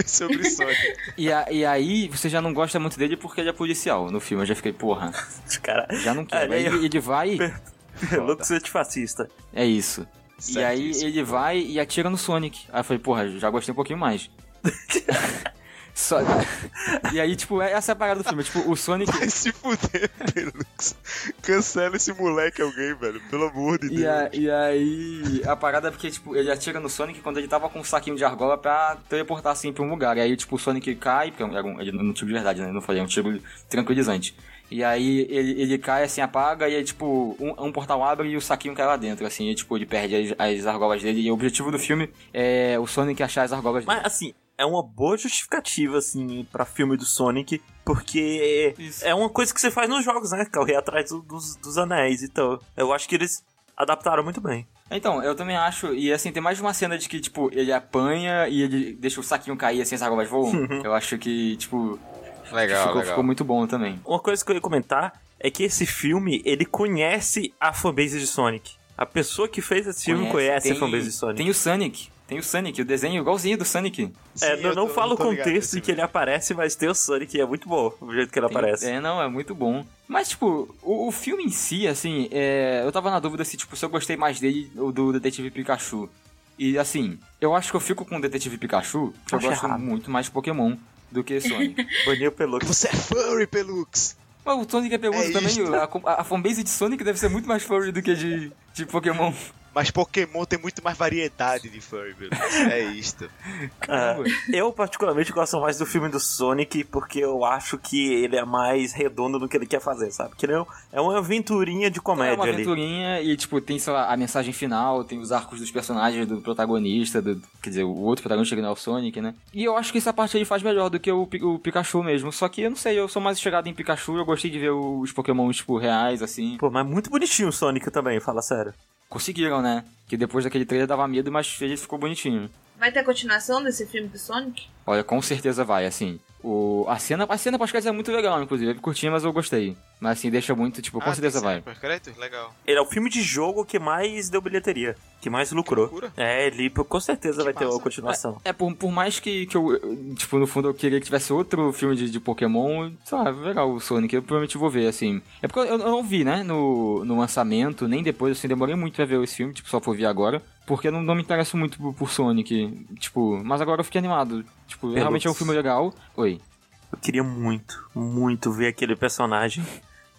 sobre Sonic. E, a- e aí, você já não gosta muito dele porque ele é policial no filme. Eu já fiquei, porra, Cara, já não quero. É, Aí ele, ele vai. Lux antifascista. É isso. E aí Certíssimo. ele vai e atira no Sonic. Aí eu falei, porra, já gostei um pouquinho mais. Só... E aí, tipo, essa é a parada do filme. Tipo, o Sonic. Vai se fuder, Pelux. Cancela esse moleque alguém, velho. Pelo amor de E, Deus. a- e aí, a parada é porque, tipo, ele atira no Sonic quando ele tava com um saquinho de argola pra teleportar assim pra um lugar. E aí, tipo, o Sonic cai, porque era um, ele não tiro de verdade, né? Não falei, é um tiro tranquilizante. E aí ele, ele cai assim, apaga, e aí, tipo, um, um portal abre e o saquinho cai lá dentro, assim, e tipo, ele perde as, as argolas dele. E o objetivo do filme é o Sonic achar as argolas dele. Mas assim, é uma boa justificativa, assim, pra filme do Sonic, porque Isso. é uma coisa que você faz nos jogos, né? Correr atrás do- dos, dos anéis. Então, eu acho que eles adaptaram muito bem. Então, eu também acho, e assim, tem mais de uma cena de que, tipo, ele apanha e ele deixa o saquinho cair assim, as argolas voam. eu acho que, tipo, Legal, ficou, legal. ficou muito bom também. Uma coisa que eu ia comentar é que esse filme, ele conhece a fanbase de Sonic. A pessoa que fez esse filme conhece, tem, a fanbase de Sonic. Tem o Sonic. Tem o Sonic, o desenho igualzinho do Sonic. É, Sim, não, eu não tô- fala eu o contexto em que ele aparece, mas tem o Sonic e é muito bom o jeito que ele Tem- aparece. É, não, é muito bom. Mas, tipo, o, o filme em si, assim, é, eu tava na dúvida se, tipo, se eu gostei mais dele ou do Detetive Pikachu. E, assim, eu acho que eu fico com o Detetive Pikachu, porque eu gosto errado. muito mais de Pokémon do que Sonic. Boninho Pelux. Você é furry, Pelux. Mas o Sonic é peludo É também, a, a fanbase de Sonic deve ser muito mais furry do que de, de Pokémon. Mas Pokémon tem muito mais variedade de furry, Pelux. É isto. Caramba. É, eu particularmente gosto mais do filme do Sonic porque eu acho que ele é mais redondo no que ele quer fazer, sabe? Que ele é um- é uma aventurinha de É comédia uma ali. aventurinha e, tipo, tem, sei lá, a mensagem final, tem os arcos dos personagens, do protagonista, do, quer dizer, o outro protagonista que não é o Sonic, né? E eu acho que essa parte aí faz melhor do que o, o Pikachu mesmo. Só que eu não sei, eu sou mais chegado em Pikachu, eu gostei de ver os Pokémon, tipo, reais, assim. Pô, mas muito bonitinho o Sonic também, fala sério. Conseguiram, né? Que depois daquele trailer dava medo, mas ele ficou bonitinho. Vai ter continuação desse filme do Sonic? Olha, com certeza vai, assim. O, a cena, a cena pós-crédito é muito legal, inclusive. É curtinha, mas eu gostei. Mas assim, deixa muito, tipo, com Ah, certeza vai. pós-crédito? Legal. Ele é o filme de jogo que mais deu bilheteria, que mais lucrou. loucura. É, ele com certeza vai ter massa. uma continuação. É, por, por mais que, que eu, eu, tipo, no fundo eu queria que tivesse outro filme de, de Pokémon, sei lá, legal o Sonic, eu provavelmente vou ver, assim. É porque eu, eu não vi, né, no, no lançamento, nem depois, assim, demorei muito pra ver esse filme, tipo, só por ver agora, porque eu não, não me interesso muito por, por Sonic, tipo, mas agora eu fiquei animado. Tipo, realmente é um filme legal. Oi. Eu queria muito, muito ver aquele personagem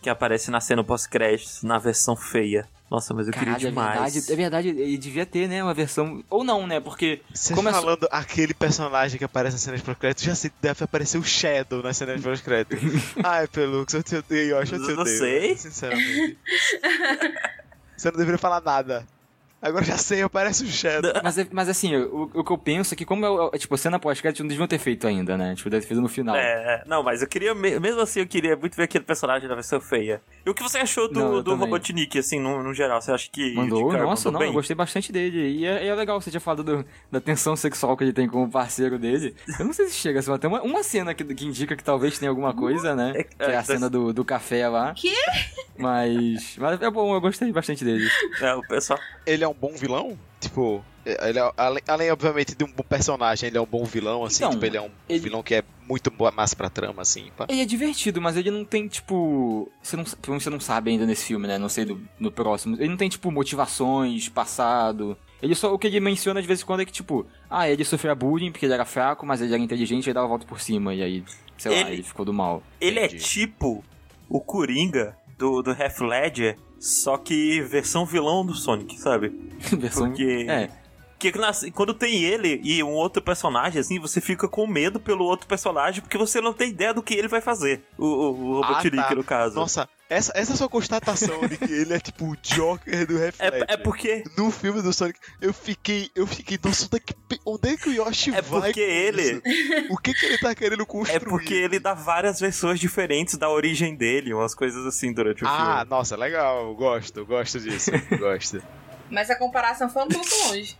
que aparece na cena pós-créditos, na versão feia. Nossa, mas eu Caralho, queria é demais. verdade, é verdade, ele devia ter, né, uma versão, ou não, né, porque... Você Como é- falando aquele personagem que aparece nas cenas pós-crédito, já sei que deve aparecer o Shadow nas cenas pós-crédito. Ai, Pelux, eu te odeio, eu acho que eu te Não odeio. sei. Sinceramente. Você não deveria falar nada. Agora já sei, aparece o Shadow. Mas, é- mas assim, o, o que eu penso é que como é, é, tipo, cena pós-crédito não deviam ter feito ainda, né, tipo, deve ter feito no final. É, é, não, mas eu queria, me- mesmo assim, eu queria muito ver aquele personagem na versão feia. E o que você achou do, Não, eu do. Robotnik, assim, no, no geral? Você acha que. Mandou, cara, nossa, mandou não, bem? eu gostei bastante dele. E é, é legal, você tinha falado do- da tensão sexual que ele tem com o parceiro dele. Eu não sei se chega, assim, tem uma, uma cena que, que indica que talvez tenha alguma coisa, né? É, Que é a é, cena do, do café lá. Que? Mas, mas é bom, eu gostei bastante dele. É, o pessoal. Ele é um bom vilão? Tipo, ele é, além, além, obviamente, de um bom personagem, ele é um bom vilão, assim, Então, tipo, ele é um ele- vilão que é muito boa massa pra trama, assim, pá. Ele é divertido, mas ele não tem, tipo. Você não, pelo menos você não sabe ainda nesse filme, né? Não sei do, no próximo. Ele não tem, tipo, motivações, passado. Ele só. O que ele menciona de vez em quando é que, tipo, ah, ele sofreu bullying porque ele era fraco, mas ele era inteligente e dava a volta por cima. E aí, sei lá, Ele- ele ficou do mal. Ele é Entendi. tipo o Coringa do, do Half Ledger, só que versão vilão do Sonic, sabe? Versão. Porque- É. Porque nas- quando tem ele e um outro personagem, assim, você fica com medo pelo outro personagem, porque você não tem ideia do que ele vai fazer. O, o, o Robotnik, Ah, tá. no caso. Nossa, essa, essa sua constatação de que ele é tipo o Joker do Half É, é porque. No filme do Sonic, eu fiquei, eu fiquei, nossa, onde é que, onde é que o Yoshi É vai porque com ele- isso? O que que ele tá querendo construir? É porque ele dá várias versões diferentes da origem dele, umas coisas assim durante o Ah, filme. nossa, legal, gosto, gosto disso, gosto. Mas a comparação foi um pouco longe.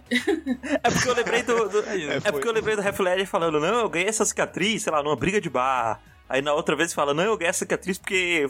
É porque eu lembrei do. do- é foi. porque eu lembrei do Half Ledger falando, não, eu ganhei essa cicatriz, sei lá, numa briga de bar. Aí na outra vez fala, não, eu ganhei essa cicatriz porque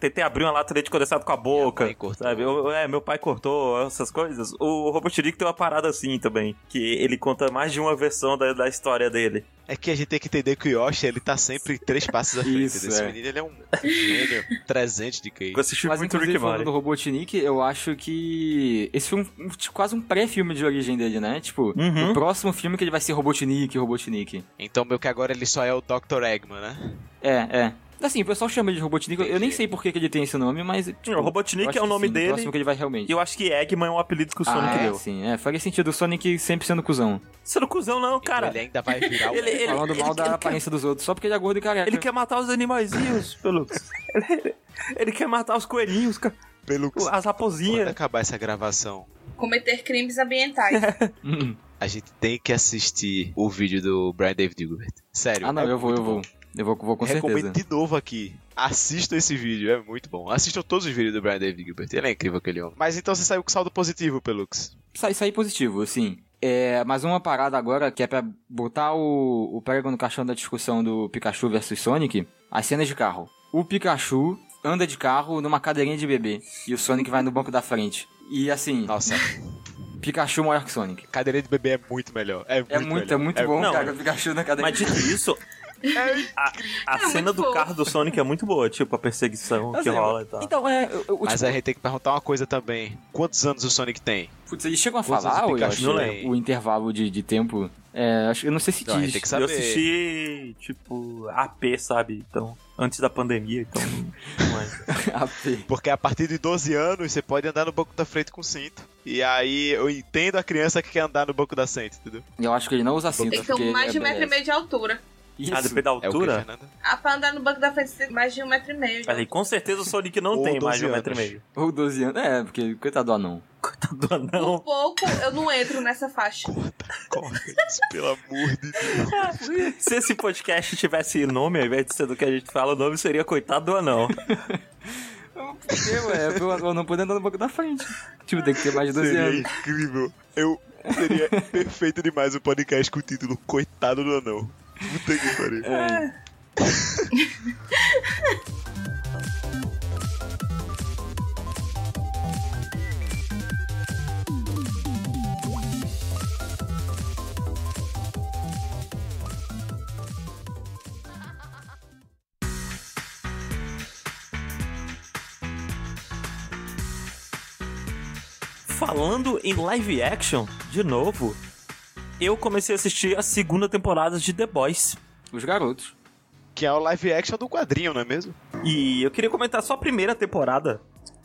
tentei abrir uma lata de leite condensado com a boca. mãe cortou. Sabe? Eu- é, meu pai cortou, essas coisas. O Robotnik tem uma parada assim também. Que ele conta mais de uma versão da, da história dele. É que a gente tem que entender que o Yoshi, ele tá sempre três passos à frente. Isso, Esse é. menino, ele é um gênio 300 de QI. Eu assisti Mas muito Rick falando do Robotnik, eu acho que esse foi um, um- tipo, quase um pré-filme de origem dele, né? Tipo, Uhum. o próximo filme que ele vai ser Robotnik, Robotnik. Então, meio que agora ele só é o Dr. Eggman, né? É, é. Assim, o pessoal chama ele de Robotnik, eu nem Entendi. sei por que, que ele tem esse nome, mas... Tipo, O Robotnik eu acho é o que nome sim, dele. Próximo que ele vai realmente. E eu acho que Eggman é um apelido que o Sonic ah, é, deu. sim, é, faria sentido o Sonic sempre sendo cuzão. Não cuzão, não, cara. Ele ainda vai virar o Ele- ele- Falando mal da ele quer- aparência dos outros, só porque ele é gordo e careca. Ele quer matar os animaizinhos, Pelux. ele, ele quer matar os coelhinhos, ca- Pelo as Quando raposinhas. acabar essa gravação, Cometer crimes ambientais. Hum. a gente tem que assistir o vídeo do Brian David Gilbert. Sério. Ah, não, é eu vou, eu vou. bom. Eu vou, vou com Recomendo certeza. de novo aqui. Assistam esse vídeo, é muito bom. Assistam todos os vídeos do Brian David Gilbert. Ele é incrível aquele homem. Mas então você saiu com saldo positivo, Pelux. Sai, sai positivo, assim. É, mas uma parada agora que é pra botar o, o prego no caixão da discussão do Pikachu versus Sonic, as cenas de carro. O Pikachu anda de carro numa cadeirinha de bebê e o Sonic vai no banco da frente. E assim, Nossa, Pikachu maior que Sonic. cadeirinha de bebê é muito melhor. É muito, É muito, melhor. é muito bom, Não, cara, o Pikachu na cadeirinha. Mas dito isso, a, a É cena do fofo. carro do Sonic é muito boa, tipo, a perseguição que Assim, rola e tal. Então, é, o, o, Mas tipo, a gente tem que perguntar uma coisa também. Quantos anos o Sonic tem? putz, eles chegam a Quantos falar, o eu Pikachu Não o intervalo de, de tempo. É, acho, eu não sei se Então, a gente diz. tem que Eu saber. assisti, tipo, AP, sabe? Então, antes da pandemia, então. Mas... AP. Porque a partir de 12 anos você pode andar no banco da frente com cinto. E aí eu entendo a criança que quer andar no banco da frente, entendeu? Eu acho que ele não usa cinto. Tem que ter mais de um é metro e meio de altura. Isso. Ah, depende da É altura? Fernanda? Ah, pra andar no banco da frente tem mais de um metro e meio. Aí, com certeza o Sonic não tem mais de um 12 metro e meio. Ou 12 anos. É, porque coitado do anão. Coitado do Por anão. pouco eu não entro nessa faixa. Corre, isso, pelo amor de Deus. Se esse podcast tivesse nome, ao invés de ser do que a gente fala, o nome seria Coitado do Anão. Porque, ué, eu, eu não poder andar no banco da frente. Tipo, tem que ter mais de 12 Seria anos. incrível. Eu seria perfeito demais o podcast com o título Coitado do Anão. Puta que pariu. É. Falando em live action, de novo, eu comecei a assistir a segunda temporada de The Boys. Os garotos. Que é o live action do quadrinho, não é mesmo? E eu queria comentar só a primeira temporada.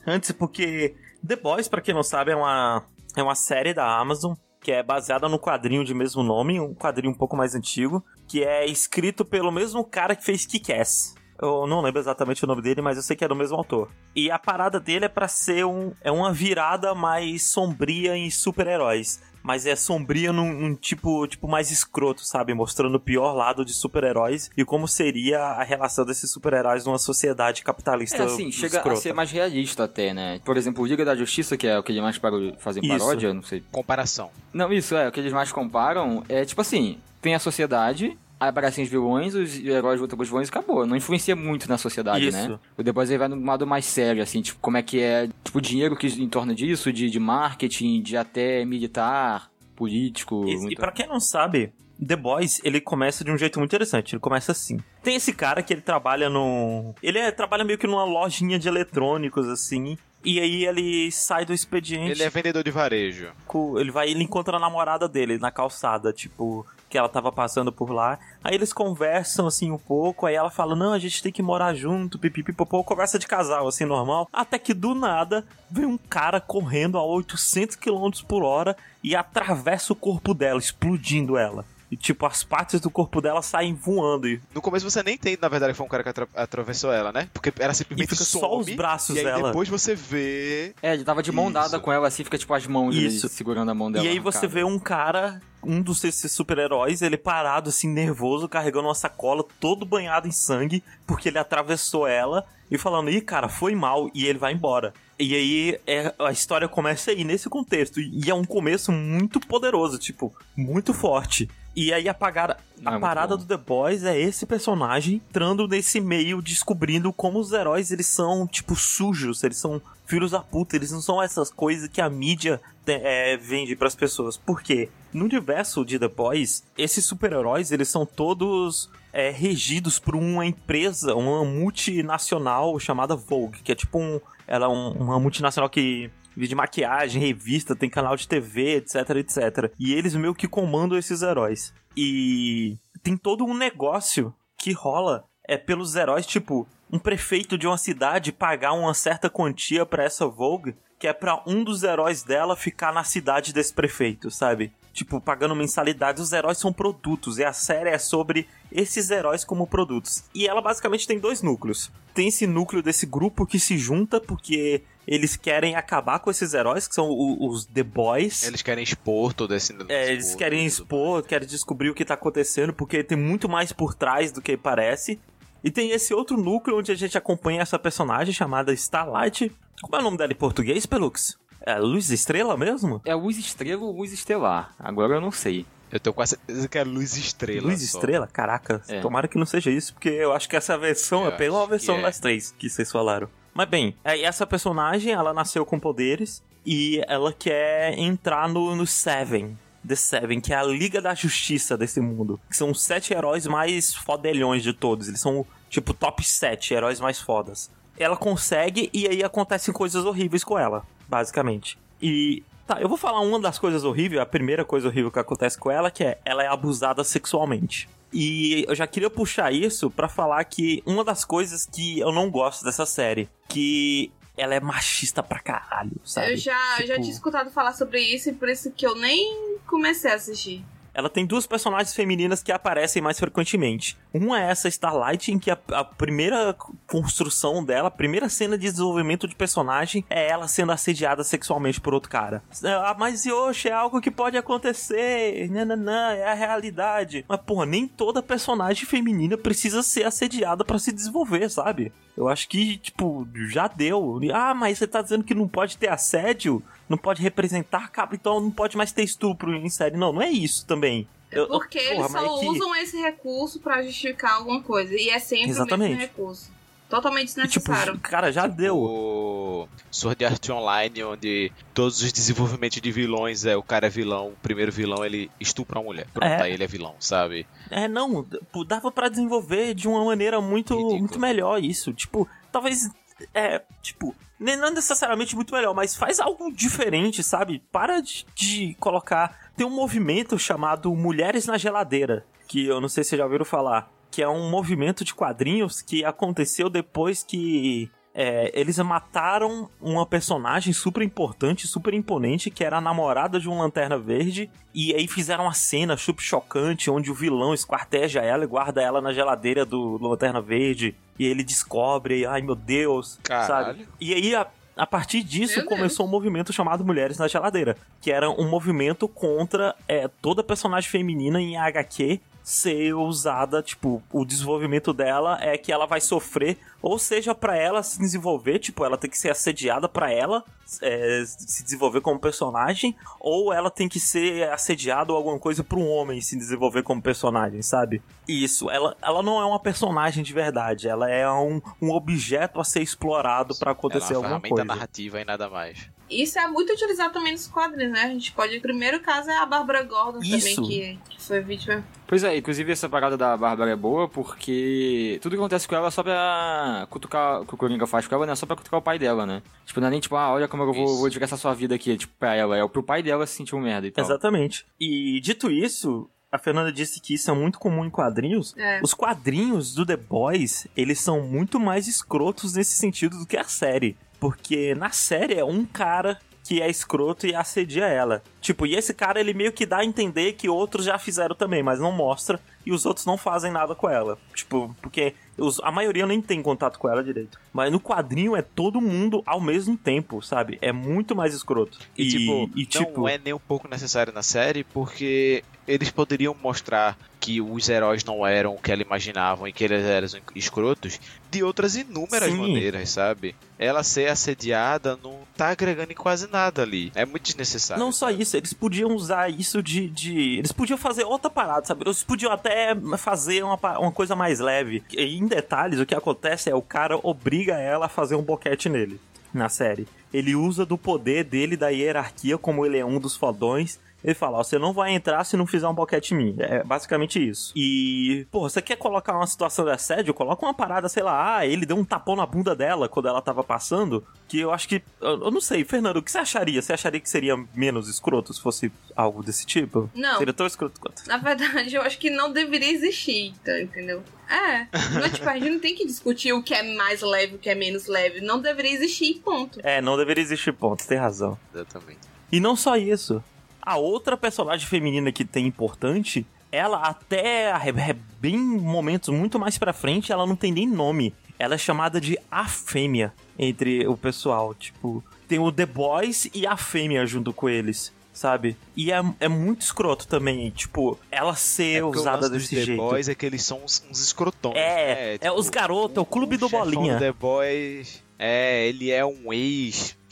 Antes, porque The Boys, pra quem não sabe, é uma, é uma série da Amazon que é baseada no quadrinho de mesmo nome, um quadrinho um pouco mais antigo, que é escrito pelo mesmo cara que fez Kick-Ass. Eu não lembro exatamente o nome dele, mas eu sei que é do mesmo autor. E a parada dele é pra ser um, é uma virada mais sombria em super-heróis. Mas é sombria num, num tipo, tipo mais escroto, sabe? Mostrando o pior lado de super-heróis e como seria a relação desses super-heróis numa sociedade capitalista É assim, chega escrota. a ser mais realista até, né? Por exemplo, o Liga da Justiça, que é o que eles mais paro- fazem Isso. paródia, não sei. Comparação. Não, isso é, o que eles mais comparam é tipo assim, tem a sociedade, aí aparecem os vilões, os heróis lutam com os vilões e acabou. Não influencia muito na sociedade, Isso. né? O depois ele vai num lado mais sério, assim, tipo, como é que é, tipo, o dinheiro que em torno disso, de, de marketing, de até militar, político. E, e muito- pra quem não sabe, The Boys, ele começa de um jeito muito interessante. Ele começa assim. Tem esse cara que ele trabalha no... Ele é- trabalha meio que numa lojinha de eletrônicos, assim. E aí ele sai do expediente. Ele é vendedor de varejo. Ele vai ele encontra a namorada dele na calçada, tipo, que ela tava passando por lá. Aí eles conversam assim um pouco, aí ela fala: "Não, a gente tem que morar junto", pipipipopô, conversa de casal assim normal. Até que do nada vem um cara correndo a 800 km por hora e atravessa o corpo dela, explodindo ela. E tipo, as partes do corpo dela saem voando e, No começo você nem entende, na verdade, que foi um cara que atra- atravessou ela, né? Porque era e simplesmente fica some, só os braços E aí dela. depois você vê. É, ele tava de mão Isso. dada com ela, assim, fica tipo as mãos Isso. segurando a mão dela. E aí você vê um cara, um dos esses super-heróis, ele parado assim, nervoso, carregando uma sacola, todo banhado em sangue, porque ele atravessou ela e falando, ih, cara, foi mal, e ele vai embora. E aí é, a história começa aí, nesse contexto. E é um começo muito poderoso, tipo, muito forte. E aí a, pagada, Não, é a parada do The Boys é esse personagem entrando nesse meio, descobrindo como os heróis eles são, tipo, sujos, eles são filhos da puta, eles não são essas coisas que a mídia é, vende pras pessoas. Por quê? No universo de The Boys, esses super-heróis, eles são todos é, regidos por uma empresa, uma multinacional chamada Vogue, que é tipo um. Ela é um- uma multinacional que vive de maquiagem, revista, tem canal de TV, etc, etc. E eles meio que comandam esses heróis. E tem todo um negócio que rola é pelos heróis, tipo, um prefeito de uma cidade pagar uma certa quantia pra essa Vogue, que é pra um dos heróis dela ficar na cidade desse prefeito, sabe? Tipo, pagando mensalidade, os heróis são produtos, e a série é sobre esses heróis como produtos. E ela basicamente tem dois núcleos. Tem esse núcleo desse grupo que se junta porque eles querem acabar com esses heróis, que são o- os The Boys. Eles querem expor todo esse. É, eles querem expor, querem descobrir o que tá acontecendo, porque tem muito mais por trás do que parece. E tem esse outro núcleo onde a gente acompanha essa personagem chamada Starlight. Como é o nome dela em português, Pelux? É Luz Estrela mesmo? É luz estrela ou luz estelar? Agora eu não sei. Eu tenho quase certeza que é luz estrela. Luz só. Estrela? Caraca, É. tomara que não seja isso, porque eu acho que essa versão Eu é pela acho versão é. das três que vocês falaram. Mas bem, aí essa personagem, ela nasceu com poderes e ela quer entrar no, no Seven. The Seven, que é a Liga da Justiça desse mundo. Que são os sete heróis mais fodelhões de todos. Eles são, tipo, top 7 heróis mais fodas. Ela consegue e aí acontecem coisas horríveis com ela, basicamente. E Tá, eu vou falar uma das coisas horríveis, a primeira coisa horrível que acontece com ela, que é ela é abusada sexualmente. E eu já queria puxar isso pra falar que uma das coisas que eu não gosto dessa série, que ela é machista pra caralho, sabe? Eu já, já Tipo, tinha escutado falar sobre isso e por isso que eu nem comecei a assistir. Ela tem duas personagens femininas que aparecem mais frequentemente. Uma é essa Starlight, em que a, a primeira construção dela, a primeira cena de desenvolvimento de personagem é ela sendo assediada sexualmente por outro cara. Ah, mas Yoshi, é algo que pode acontecer. Nananã, é a realidade. Mas, porra, nem toda personagem feminina precisa ser assediada pra se desenvolver, sabe? Eu acho que, tipo, já deu. Ah, mas você tá dizendo que não pode ter assédio? Não pode representar capa, então não pode mais ter estupro em série. Não, não é isso também. Eu- Porque porra, eles mas só é que- usam esse recurso pra justificar alguma coisa. E é sempre o Exatamente. mesmo recurso. Totalmente E, tipo, desnecessário. cara, já deu. O Sword Art Online, onde todos os desenvolvimentos de vilões é o cara é vilão, o primeiro vilão ele estupra uma mulher. Pronto, É. aí ele é vilão, sabe? É, não, dava pra desenvolver de uma maneira muito, Ridículo. muito melhor isso. Tipo, talvez, é, tipo, não necessariamente muito melhor, mas faz algo diferente, sabe? Para de, de colocar. Tem um movimento chamado Mulheres na Geladeira, que eu não sei se vocês já ouviram falar, que é um movimento de quadrinhos que aconteceu depois que. É, eles mataram uma personagem super importante, super imponente, que era a namorada de um Lanterna Verde, e aí fizeram uma cena super chocante, onde o vilão esquarteja ela e guarda ela na geladeira do Lanterna Verde, e ele descobre, e, ai meu Deus, Caralho. sabe? E aí, a, a partir disso, Meu começou um movimento chamado Mulheres na Geladeira, que era um movimento contra é, toda personagem feminina em HQ ser usada, tipo, o desenvolvimento dela é que ela vai sofrer, ou seja, pra ela se desenvolver, tipo, ela tem que ser assediada pra ela é, se desenvolver como personagem, ou ela tem que ser assediada ou alguma coisa pra um homem se desenvolver como personagem, sabe? Isso, ela, ela não é uma personagem de verdade, ela é um, um objeto a ser explorado pra acontecer Ela é uma alguma coisa. narrativa e nada mais. Isso é muito utilizado também nos quadrinhos, né? A gente pode. O primeiro caso é a Bárbara Gordon Isso. também, que, que foi vítima. Pois é, inclusive essa parada da Bárbara é boa porque tudo que acontece com ela é só pra cutucar, o que o Coringa faz com ela, né? É só pra cutucar o pai dela, né? Tipo, não é nem tipo, ah, olha como eu vou, vou desgraçar sua vida aqui, tipo, pra ela, é pro pai dela se sentir um merda e tal. Exatamente. E dito isso, a Fernanda disse que isso é muito comum em quadrinhos. É. Os quadrinhos do The Boys, eles são muito mais escrotos nesse sentido do que a série. Porque na série é um cara que é escroto e assedia ela. Tipo, e esse cara ele meio que dá a entender que outros já fizeram também, mas não mostra. E os outros não fazem nada com ela. Tipo, porque os- a maioria nem tem contato com ela direito. Mas no quadrinho é todo mundo ao mesmo tempo, sabe? É muito mais escroto. E, tipo, e, tipo, não é nem um pouco necessário na série, porque eles poderiam mostrar que os heróis não eram o que ela imaginavam e que eles eram escrotos de outras inúmeras Sim. maneiras, sabe? Ela ser assediada não, tá agregando em quase nada ali. É muito desnecessário. Não só isso, eles podiam usar isso de, de. Eles podiam fazer outra parada, sabe? Eles podiam até fazer uma, uma coisa mais leve. E, em detalhes, o que acontece é o cara obriga ela a fazer um boquete nele na série. Ele usa do poder dele, da hierarquia, como ele é um dos fodões. Ele fala, ó, você não vai entrar se não fizer um boquete em mim. É basicamente isso. E, pô, você quer colocar uma situação de assédio? Coloca uma parada, sei lá, ah, ele deu um tapão na bunda dela quando ela tava passando. Que eu acho que. Eu, eu não sei, Fernando, o que você acharia? Você acharia que seria menos escroto se fosse algo desse tipo? Não. Seria tão escroto quanto. Na verdade, eu acho que não deveria existir, tá, entendeu? É. Não, tipo, a gente não tem que discutir o que é mais leve, o que é menos leve. Não deveria existir, ponto. É, não deveria existir ponto, tem razão. Exatamente. E não só isso. A outra personagem feminina que tem importante, ela até é, é bem momentos muito mais pra frente, ela não tem nem nome. Ela é chamada de a fêmea entre o pessoal. Tipo, tem o The Boys e a fêmea junto com eles, sabe? E é, é muito escroto também, tipo, ela ser É usada desse The jeito. Boys é que eles são uns, uns escrotões. É, né? é os garotos, é o clube do Bolinha. The Boys. É, ele é um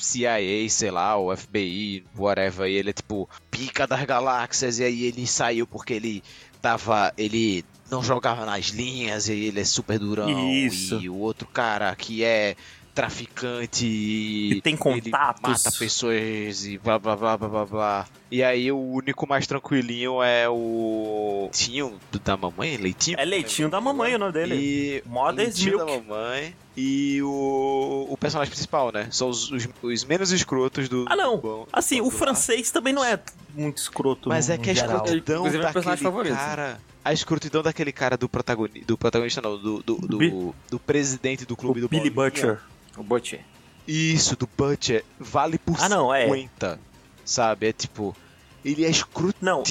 ex-CIA, sei lá, o FBI, whatever. E ele é tipo pica das galáxias. E aí ele saiu porque ele tava. Ele não jogava nas linhas. E ele é super durão. Isso. E o outro cara que é traficante E tem contatos. mata pessoas e blá blá blá blá blá blá. E aí o único mais tranquilinho é o. Tinho do- da mamãe? Leitinho? É leitinho da mamãe o nome dele. E Modest Leitinho da Milk. mamãe e o, o personagem principal, né? São os, os, os menos escrotos do. Ah, não. do Assim, do o lá. francês também não é muito escroto. Mas no- é que a geral. escrotidão Inclusive, é daquele favorito. cara. A escrotidão daquele cara do protagonista. Do protagonista, não, do, do, do, do presidente do clube O do Billy Bolinha. Butcher. O Butcher. Isso, do Butcher. Vale por Ah, não, é. 50. Sabe? É tipo. Ele é escrotíssimo. Não,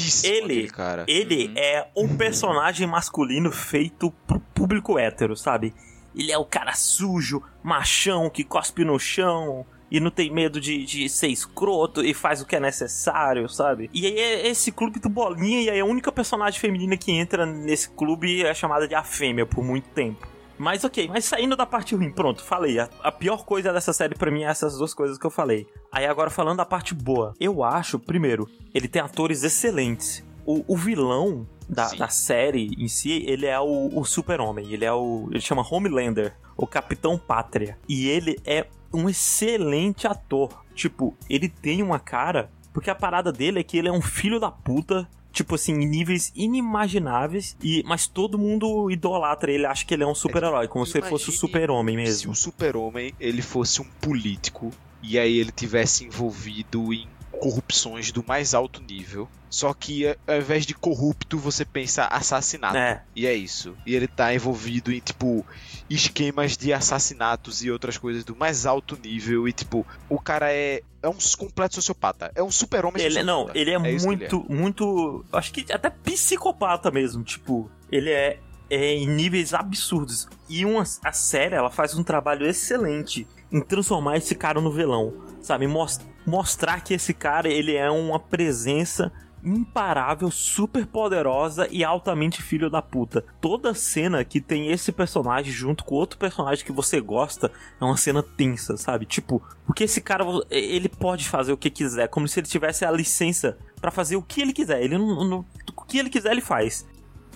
ele, cara. ele Uhum. é um personagem masculino feito pro público hétero, sabe? Ele é o cara sujo, machão, que cospe no chão e não tem medo de, de ser escroto e faz o que é necessário, sabe? E aí é esse clube do Bolinha e aí a única personagem feminina que entra nesse clube é chamada de a fêmea por muito tempo. Mas ok, mas saindo da parte ruim, pronto, falei. A, a pior coisa dessa série pra mim é essas duas coisas que eu falei. Aí agora falando da parte boa. Eu acho, primeiro, ele tem atores excelentes. O, o vilão da, da série em si, ele é o, o super-homem. Ele é o. Ele chama Homelander, o Capitão Pátria. E ele é um excelente ator. Tipo, ele tem uma cara. Porque a parada dele é que ele é um filho da puta. Tipo assim, em níveis inimagináveis. E, mas todo mundo idolatra ele, acha que ele é um super-herói, como se ele fosse o Imagine super-homem Se mesmo. o super-homem ele fosse um político e aí ele tivesse envolvido em corrupções do mais alto nível, só que a- ao invés de corrupto você pensa assassinato. É, E é isso. E ele tá envolvido em, tipo, esquemas de assassinatos e outras coisas do mais alto nível. E, tipo, o cara é, é um completo sociopata. É um super-homem ele, não, ele é, isso que ele muito, muito. Acho que até psicopata mesmo. Tipo, ele é, é em níveis absurdos. E uma, a série, ela faz um trabalho excelente em transformar esse cara no vilão. Sabe? Mos- mostrar que esse cara, ele é uma presença imparável, super poderosa e altamente filho da puta. Toda cena que tem esse personagem junto com outro personagem que você gosta é uma cena tensa, sabe? Tipo, porque esse cara, ele pode fazer o que quiser, como se ele tivesse a licença pra fazer o que ele quiser. Ele não, não- o que ele quiser ele faz.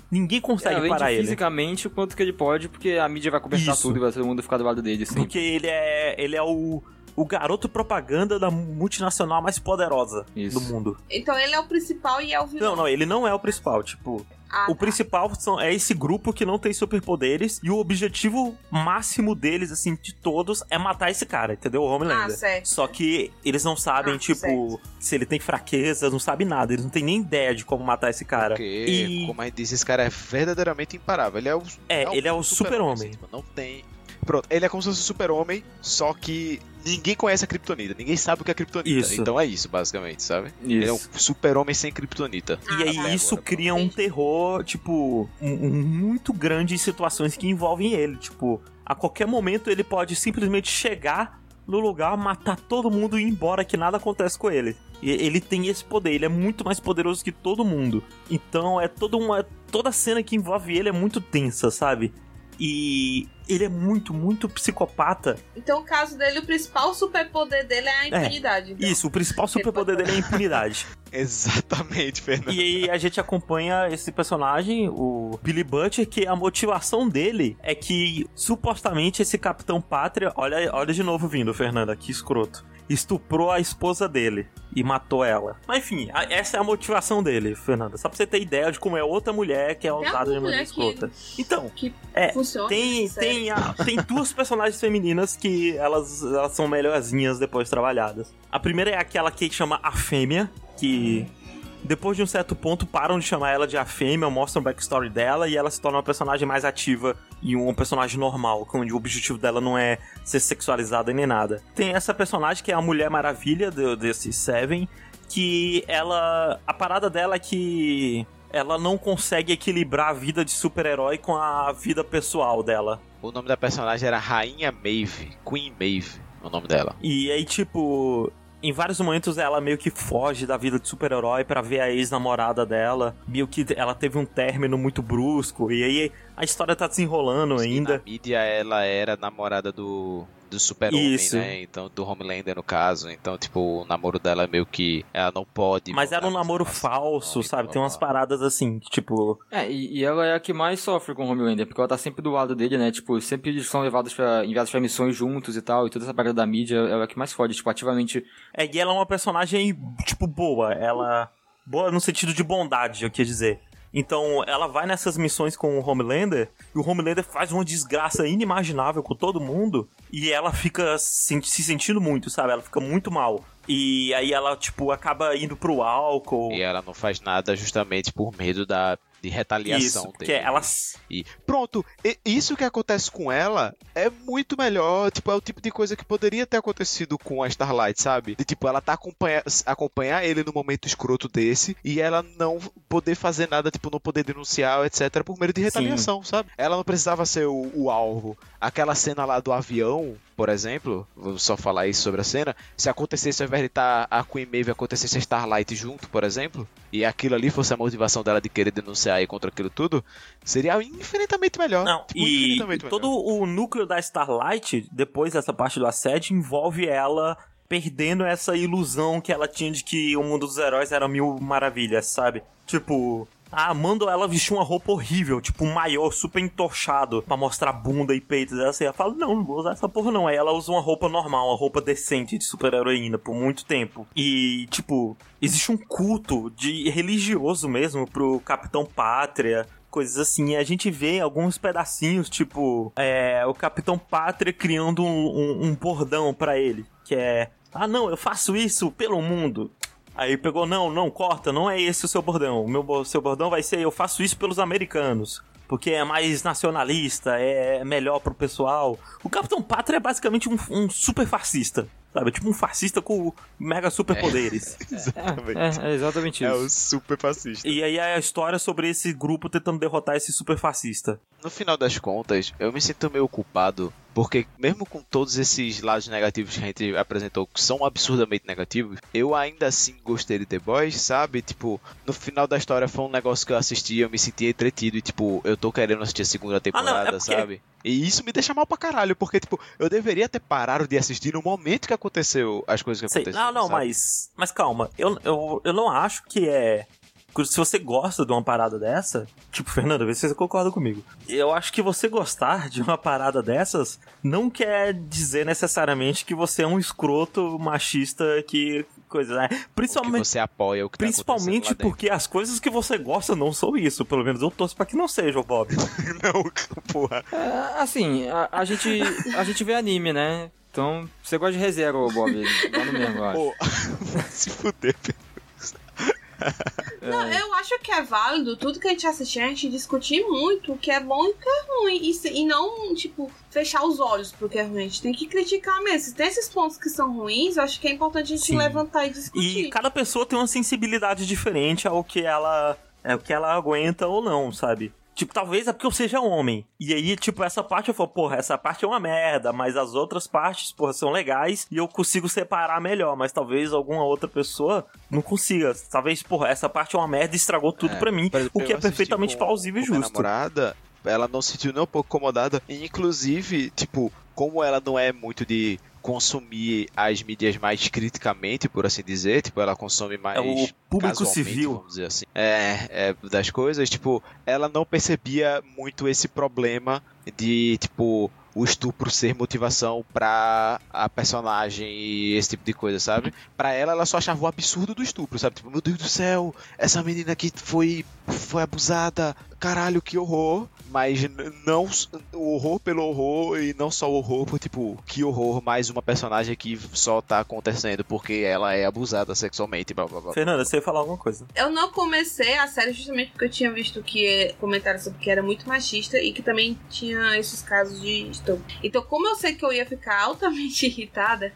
Ninguém consegue além parar ele. fisicamente o quanto que ele pode, porque a mídia vai Isso. tudo e vai todo mundo ficar do lado dele, assim. Porque ele é, ele é o, o garoto propaganda da multinacional mais poderosa Isso. do mundo. Então ele é o principal e é o vilão. Não, não, ele não é o principal, tipo, Ah, o tá. principal são, é esse grupo que não tem superpoderes e o objetivo máximo deles, assim, de todos, é matar esse cara, entendeu? O Ah, Homelander. certo. Só que eles não sabem, Ah, tipo, certo. se ele tem fraqueza, não sabem nada. Eles não têm nem ideia de como matar esse cara. Porque, E- como a gente disse, esse cara é verdadeiramente imparável. Ele é o. É, ele é o super-homem. assim, tipo, não tem. Pronto, ele é como se fosse o super-homem, só que ninguém conhece a Kryptonita. Ninguém sabe o que é Kryptonita. Isso. Então é isso, basicamente, sabe? Ele é um Isso. super-homem sem Kryptonita. E aí tá. isso Agora, cria um terror, tipo, um- um muito grande em situações que envolvem ele. Tipo, a qualquer momento ele pode simplesmente chegar no lugar, matar todo mundo e ir embora que nada acontece com ele. E ele tem esse poder, ele é muito mais poderoso que todo mundo. Então é toda uma. Toda cena que envolve ele é muito tensa, sabe? E ele é muito, muito psicopata. Então, o caso dele, o principal superpoder dele é a impunidade. então. Isso, o principal superpoder dele é a impunidade. Exatamente, Fernando. E aí a gente acompanha esse personagem, o Billy Butcher, que a motivação dele é que supostamente esse Capitão Pátria, olha, olha de novo vindo, Fernanda, que escroto. Estuprou a esposa dele e matou ela. Mas enfim, a- essa é a motivação dele, Fernanda. Só pra você ter ideia de como é outra mulher que é usada de maneira escrota. Então, Que é, funciona. tem, tem, a- tem duas personagens femininas que elas, elas são melhorzinhas depois trabalhadas. A primeira é aquela que chama a fêmea, que depois de um certo ponto param de chamar ela de a fêmea, mostram o backstory dela e ela se torna uma personagem mais ativa e um personagem normal, onde o objetivo dela não é ser sexualizada nem nada. Tem essa personagem que é a Mulher Maravilha desse Seven, que ela. A parada dela é que ela não consegue equilibrar a vida de super-herói com a vida pessoal dela. O nome da personagem era Rainha Maeve. Queen Maeve, o nome dela. E aí, tipo, em vários momentos ela meio que foge da vida de super-herói pra ver a ex-namorada dela. Meio que ela teve um término muito brusco. E aí a história tá desenrolando E ainda. Na mídia ela era namorada do, do super-homem, né? Então, do Homelander no caso. Então, tipo, o namoro dela é meio que ela não pode. Mas era um namoro essa falso, relação, sabe? Tem umas blá. paradas assim, que, tipo. É, e, e ela é a que mais sofre com o Homelander, porque ela tá sempre do lado dele, né? Tipo, sempre eles são levados pra, enviados pra missões juntos e tal, e toda essa parada da mídia, ela é a que mais fode, tipo, ativamente. É, e ela é uma personagem, tipo, boa. Ela. Boa no sentido de bondade, eu queria dizer. Então, ela vai nessas missões com o Homelander, e o Homelander faz uma desgraça inimaginável com todo mundo, e ela fica se, se sentindo muito, sabe? Ela fica muito mal. E aí ela, tipo, acaba indo pro álcool. E ela não faz nada justamente por medo da de retaliação Isso, porque ela. E pronto, e- isso que acontece com ela é muito melhor. Tipo, é o tipo de coisa que poderia ter acontecido com a Starlight, sabe? De tipo, ela tá acompanha acompanhar ele no momento escroto desse e ela não poder fazer nada, tipo, não poder denunciar, etc, por medo de retaliação, sabe? Ela não precisava ser o, o alvo. Aquela cena lá do avião, por exemplo, vou só falar isso sobre a cena. Se acontecesse ao invés de estar a Queen Maeve, acontecesse a Starlight junto, por exemplo, e aquilo ali fosse a motivação dela de querer denunciar aí contra aquilo tudo, seria infinitamente melhor. Não, Tipo, e infinitamente todo melhor. o núcleo da Starlight, depois dessa parte do assédio, envolve ela perdendo essa ilusão que ela tinha de que o mundo dos heróis era mil maravilhas, sabe? Tipo, ah, mandam ela vestir uma roupa horrível, tipo maior super entorchado pra mostrar bunda e peito dela. Assim, ela fala, não, não vou usar essa porra não. Aí ela usa uma roupa normal, uma roupa decente de super-heroína por muito tempo. E, tipo, existe um culto de religioso mesmo pro Capitão Pátria, coisas assim. A gente vê alguns pedacinhos, tipo, é, o Capitão Pátria criando um, um, um bordão pra ele, que é, ah não, eu faço isso pelo mundo. Aí pegou, não, não, corta, não é esse o seu bordão. O meu, seu bordão vai ser, eu faço isso pelos americanos. Porque é mais nacionalista, é melhor pro pessoal. O Capitão Pátria é basicamente um, um super fascista, sabe? Tipo um fascista com mega superpoderes. Exatamente. É, é exatamente É isso. o super fascista. E aí é a história sobre esse grupo tentando derrotar esse super fascista. No final das contas, eu me sinto meio culpado, porque mesmo com todos esses lados negativos que a gente apresentou, que são absurdamente negativos, eu ainda assim gostei de The Boys, sabe? Tipo, no final da história foi um negócio que eu assisti, eu me senti entretido e, tipo, eu tô querendo assistir a segunda temporada, é porque- sabe? E isso me deixa mal pra caralho, porque, tipo, eu deveria ter parado de assistir no momento que aconteceu as coisas que aconteceram. não, não, sabe? mas, mas calma, eu, eu, eu não acho que é. Se você gosta de uma parada dessa, tipo, Fernanda, vê se você concorda comigo. Eu acho que você gostar de uma parada dessas não quer dizer necessariamente que você é um escroto machista que. Coisa, né? Principalmente. você apoia o que tá Principalmente porque as coisas que você gosta não são isso. Pelo menos eu torço pra que não sejam, Bob. não, porra. É, assim, a, a gente, a gente vê anime, né? Então, você gosta de ReZero, Bob. Dá no mesmo, eu acho. Pô, se fuder, Não, eu acho que é válido tudo que a gente assistir, a gente discutir muito o que é bom e o que é ruim. E, se- e não, tipo, fechar os olhos pro que é ruim. A gente tem que criticar mesmo. Se tem esses pontos que são ruins, eu acho que é importante a gente Sim. levantar e discutir. E cada pessoa tem uma sensibilidade diferente ao que ela é o que ela aguenta ou não, sabe? Tipo, talvez é porque eu seja homem. E aí, tipo, essa parte eu falo, porra, essa parte é uma merda, mas as outras partes, porra, são legais e eu consigo separar melhor. Mas talvez alguma outra pessoa não consiga. Talvez, porra, essa parte é uma merda e estragou tudo É, pra mim. Exemplo, o que é perfeitamente plausível e com minha justo. namorada, ela não se sentiu nem um pouco incomodada. E, inclusive, tipo, como ela não é muito de consumir as mídias mais criticamente, por assim dizer, tipo, ela consome mais É o público civil. vamos dizer assim. É, é, das coisas, tipo, ela não percebia muito esse problema de, tipo, o estupro ser motivação pra a personagem e esse tipo de coisa, sabe? Pra ela, ela só achava o absurdo do estupro, sabe? Tipo, meu Deus do céu, essa menina aqui foi, foi abusada, caralho, que horror. Mas não o horror pelo horror e não só o horror por, tipo, que horror, mais uma personagem que só tá acontecendo porque ela é abusada sexualmente, blá blá blá. Fernanda, você ia falar alguma coisa? Eu não comecei a série justamente porque eu tinha visto que comentários sobre que era muito machista e que também tinha esses casos de estupro. Então, como eu sei que eu ia ficar altamente irritada,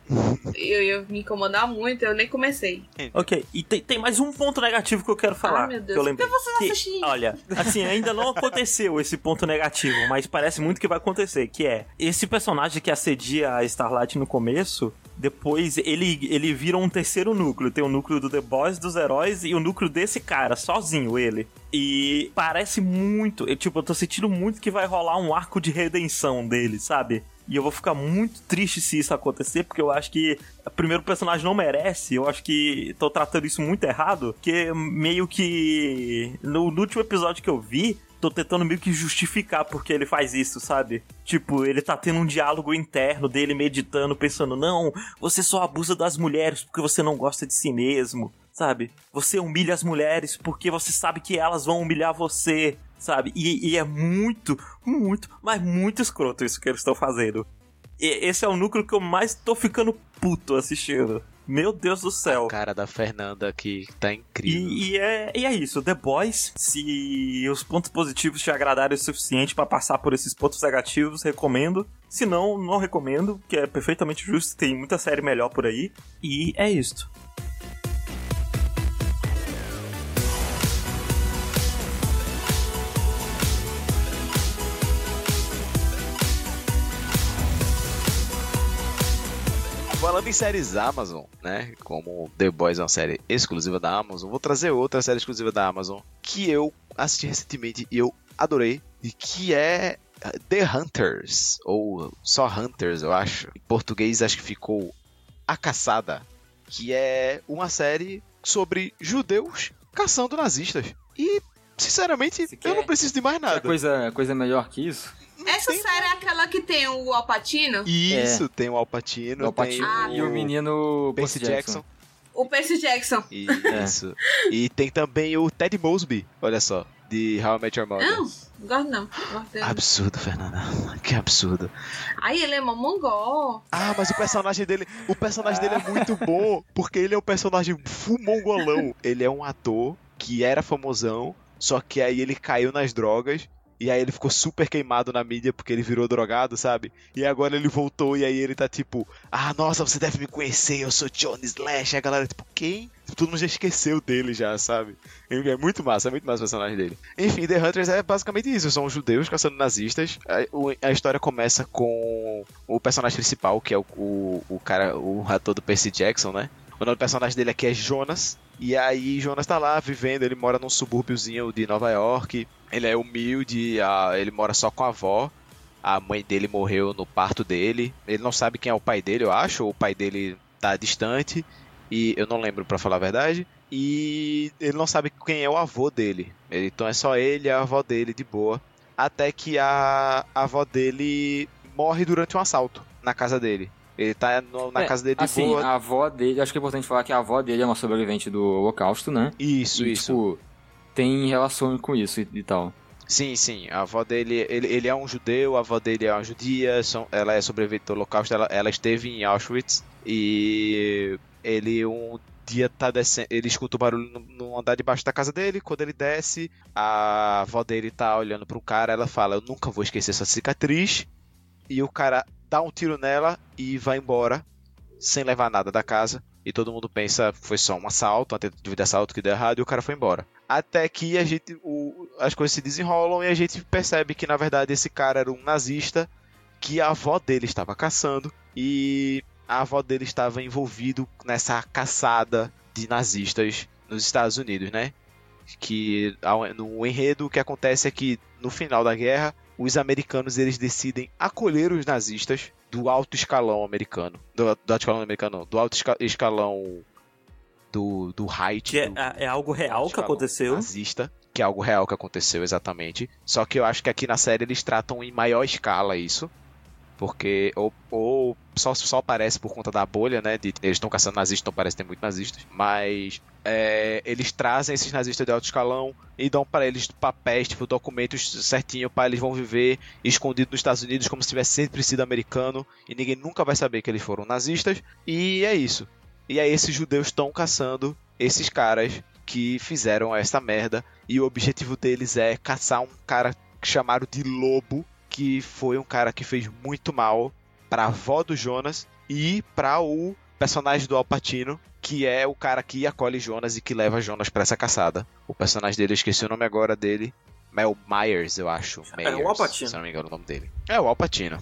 eu ia me incomodar muito, eu nem comecei. Ok, e tem, tem mais um ponto negativo que eu quero falar. Ai, meu Deus, que eu lembrei. que você não Que, olha, assim, ainda não aconteceu esse ponto negativo, mas parece muito que vai acontecer, que é esse personagem que assedia a Starlight no começo, depois ele, ele vira um terceiro núcleo. Tem o núcleo do The Boys, dos heróis, e o núcleo desse cara, sozinho, ele. E parece muito, eu, tipo, eu tô sentindo muito que vai rolar um arco de redenção dele, sabe? E eu vou ficar muito triste se isso acontecer, porque eu acho que primeiro o personagem não merece. Eu acho que tô tratando isso muito errado, que meio que no, no último episódio que eu vi, tô tentando meio que justificar porque ele faz isso, sabe? Tipo, ele tá tendo um diálogo interno dele meditando, pensando: "Não, você só abusa das mulheres porque você não gosta de si mesmo." Sabe? Você humilha as mulheres porque você sabe que elas vão humilhar você, sabe? E, e é muito, muito, mas muito escroto isso que eles estão fazendo. E esse é o núcleo que eu mais tô ficando puto assistindo. Meu Deus do céu. cara da Fernanda que tá incrível. E, e é, e é isso, The Boys, se os pontos positivos te agradarem o suficiente pra passar por esses pontos negativos, recomendo. Se não, não recomendo, que é perfeitamente justo, tem muita série melhor por aí. E é isto. Falando em séries Amazon, né? Como The Boys é uma série exclusiva da Amazon, vou trazer outra série exclusiva da Amazon que eu assisti recentemente e eu adorei, e que é uh, The Hunters, ou só Hunters, eu acho. Em português acho que ficou A Caçada, que é uma série sobre judeus caçando nazistas. E, sinceramente, eu quer- não preciso de mais Quer nada. coisa, coisa melhor que isso? Essa série é aquela que tem o Alpatino? Isso, tem o Alpatino, É. O Patino Ah, e o menino Percy Jackson. O Percy Jackson. Isso. E tem também o Ted Mosby, olha só, de How I Met Your Mother. Não, não gosto não. Gosto dele. Absurdo, Fernanda. Que absurdo. Aí ele é mongol. Ah, mas o personagem dele, o personagem dele é muito bom, porque ele é um personagem full mongolão. Ele é um ator que era famosão, só que aí ele caiu nas drogas. E aí ele ficou super queimado na mídia porque ele virou drogado, sabe? E agora ele voltou e aí ele tá tipo, ah, nossa, você deve me conhecer, eu sou Johnny Slash. E a galera, tipo, quem? Todo mundo já esqueceu dele já, sabe? É muito massa, é muito massa o personagem dele. Enfim, The Hunters é basicamente isso, são judeus caçando nazistas. A história começa com o personagem principal, que é o, o, o cara, o ator do Percy Jackson, né? O nome do personagem dele aqui é Jonas. E aí Jonas tá lá vivendo, ele mora num subúrbiozinho de Nova York. Ele é humilde, ah, ele mora só com a avó. A mãe dele morreu no parto dele. Ele não sabe quem é o pai dele, eu acho. O pai dele tá distante. E eu não lembro pra falar a verdade. E ele não sabe quem é o avô dele. Ele- Então é só ele e a avó dele de boa. Até que a, a avó dele morre durante um assalto na casa dele. Ele tá no- na É, casa dele de assim, boa. a avó dele, acho que é importante falar que a avó dele é uma sobrevivente do Holocausto, né? Isso, e, isso. tipo, tem relação com isso e, e tal. Sim, sim. A avó dele, ele, ele é um judeu, a avó dele é uma judia, são, ela é sobrevivente do Holocausto, ela, ela esteve em Auschwitz e ele um dia tá descendo, ele escuta o barulho no, no andar de baixo da casa dele, quando ele desce, a avó dele tá olhando pro cara, ela fala, eu nunca vou esquecer essa cicatriz, e o cara dá um tiro nela e vai embora, sem levar nada da casa, e todo mundo pensa, foi só um assalto, uma tentativa de assalto que deu errado, e o cara foi embora. Até que a gente, o- as coisas se desenrolam e a gente percebe que na verdade esse cara era um nazista que a avó dele estava caçando e a avó dele estava envolvido nessa caçada de nazistas nos Estados Unidos, né? Que no enredo o que acontece é que no final da guerra, os americanos eles decidem acolher os nazistas do alto escalão americano. Do, do alto escalão americano, não, do alto esca- escalão do, do Reich. Que é, do- é algo real que aconteceu. Nazista, que é algo real que aconteceu exatamente. Só que eu acho que aqui na série eles tratam em maior escala isso. Porque ou, ou só, só aparece por conta da bolha, né? De, eles estão caçando nazistas, então parece que tem muitos nazistas. Mas é, eles trazem esses nazistas de alto escalão e dão para eles papéis, tipo, documentos certinho para eles vão viver escondidos nos Estados Unidos como se tivesse sempre sido americano e ninguém nunca vai saber que eles foram nazistas. E é isso. E aí esses judeus estão caçando esses caras que fizeram essa merda e o objetivo deles é caçar um cara chamado de Lobo, que foi um cara que fez muito mal pra avó do Jonas e pra o personagem do Alpatino, que é o cara que acolhe Jonas e que leva Jonas pra essa caçada. O personagem dele, eu esqueci o nome agora dele, Mel Myers, eu acho. É, o Myers, Al Pacino. Se não me engano o nome dele. É, o Alpatino.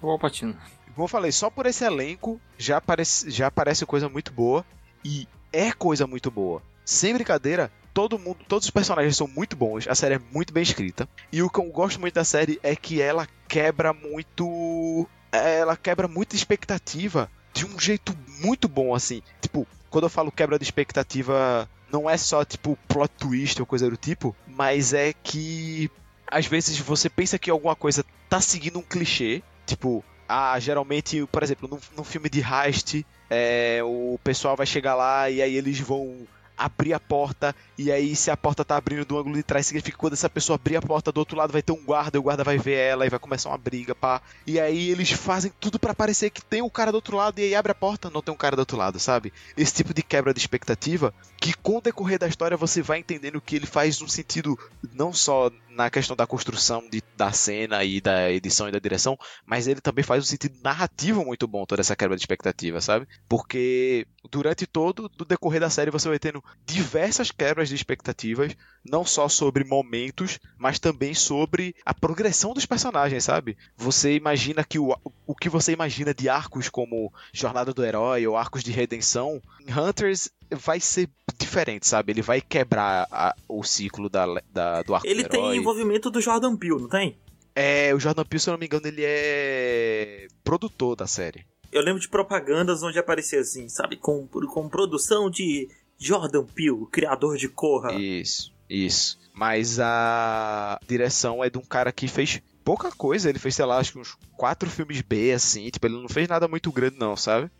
O Alpatino. Como eu falei, só por esse elenco já parece, já parece coisa muito boa. E é coisa muito boa. Sem brincadeira, todo mundo, todos os personagens são muito bons. A série é muito bem escrita. E o que eu gosto muito da série é que ela quebra muito. Ela quebra muita expectativa de um jeito muito bom, assim. Tipo, quando eu falo quebra de expectativa, não é só tipo plot twist ou coisa do tipo, mas é que às vezes você pensa que alguma coisa tá seguindo um clichê, tipo, ah, geralmente, por exemplo, num, num filme de heist, é, o pessoal vai chegar lá e aí eles vão abrir a porta e aí se a porta tá abrindo do ângulo de trás significa que quando essa pessoa abrir a porta do outro lado vai ter um guarda e o guarda vai ver ela e vai começar uma briga, pá. E aí eles fazem tudo pra parecer que tem um cara do outro lado e aí abre a porta, não tem um cara do outro lado, sabe? Esse tipo de quebra de expectativa que com o decorrer da história você vai entendendo que ele faz um sentido não só na questão da construção de, da cena e da edição e da direção, mas ele também faz um sentido narrativo muito bom toda essa quebra de expectativa, sabe? Porque durante todo o decorrer da série você vai tendo diversas quebras de expectativas, não só sobre momentos, mas também sobre a progressão dos personagens, sabe? Você imagina que o, o que você imagina de arcos como Jornada do Herói ou arcos de redenção, em Hunters vai ser diferente, sabe? Ele vai quebrar a- o ciclo da, da- do arco Ele do tem envolvimento do Jordan Peele, não tem? É, o Jordan Peele, se eu não me engano, ele é produtor da série. Eu lembro de propagandas onde aparecia assim, sabe? Com, com produção de Jordan Peele, criador de Corra. Isso, isso. Mas a direção é de um cara que fez pouca coisa. Ele fez, sei lá, acho que uns quatro filmes B, assim. Tipo, ele não fez nada muito grande, não, sabe?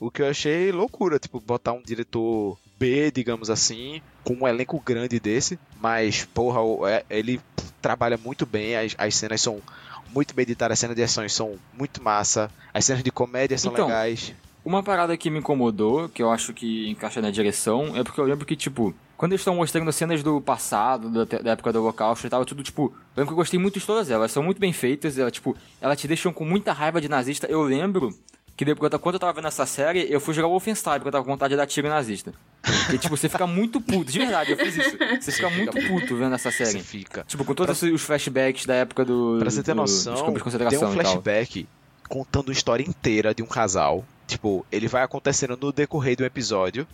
O que eu achei loucura, tipo, botar um diretor B, digamos assim, com um elenco grande desse. Mas, porra, é- ele trabalha muito bem. As, as cenas são muito bem editadas, as cenas de ações são muito massa. As cenas de comédia são Então, legais. Uma parada que me incomodou, que eu acho que encaixa na direção, é porque eu lembro que, tipo, quando eles estão mostrando cenas do passado, da, da época do Holocausto e tal, tudo, tipo, eu lembro que eu gostei muito de todas elas, são muito bem feitas, ela, tipo, elas te deixam com muita raiva de nazista. Eu lembro que depois, quando eu tava vendo essa série, eu fui jogar Wolfenstein, porque eu tava com vontade de dar tiro nazista. E, tipo, você fica muito puto, de verdade, eu fiz isso. Você fica muito puto vendo essa Você série. fica. Tipo, com todos os flashbacks da época do. Pra você ter do- dos noção, campos de tem um flashback contando a história inteira de um casal. Tipo, ele vai acontecendo no decorrer do episódio.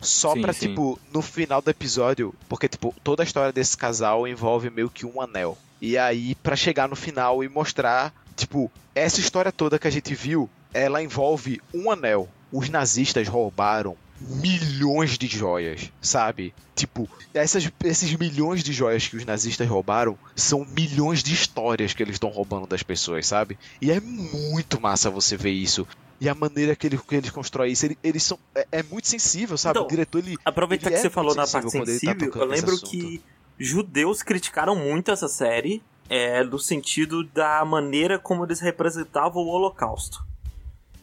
Só Sim, pra, sim. tipo, no final do episódio. Porque, tipo, toda a história desse casal envolve meio que um anel. E aí, pra chegar no final e mostrar, tipo, essa história toda que a gente viu, ela envolve um anel. Os nazistas roubaram milhões de joias, sabe? Tipo, essas, esses milhões de joias que os nazistas roubaram são milhões de histórias que eles estão roubando das pessoas, sabe? E é muito massa você ver isso. E a maneira que, ele, que eles constroem isso, ele- eles são. É, é muito sensível, sabe? Então, o diretor, ele. Aproveitar Ele que é você falou na parte sensível tá sensível, tocando eu lembro que judeus criticaram muito essa série é, no sentido da maneira como eles representavam o Holocausto.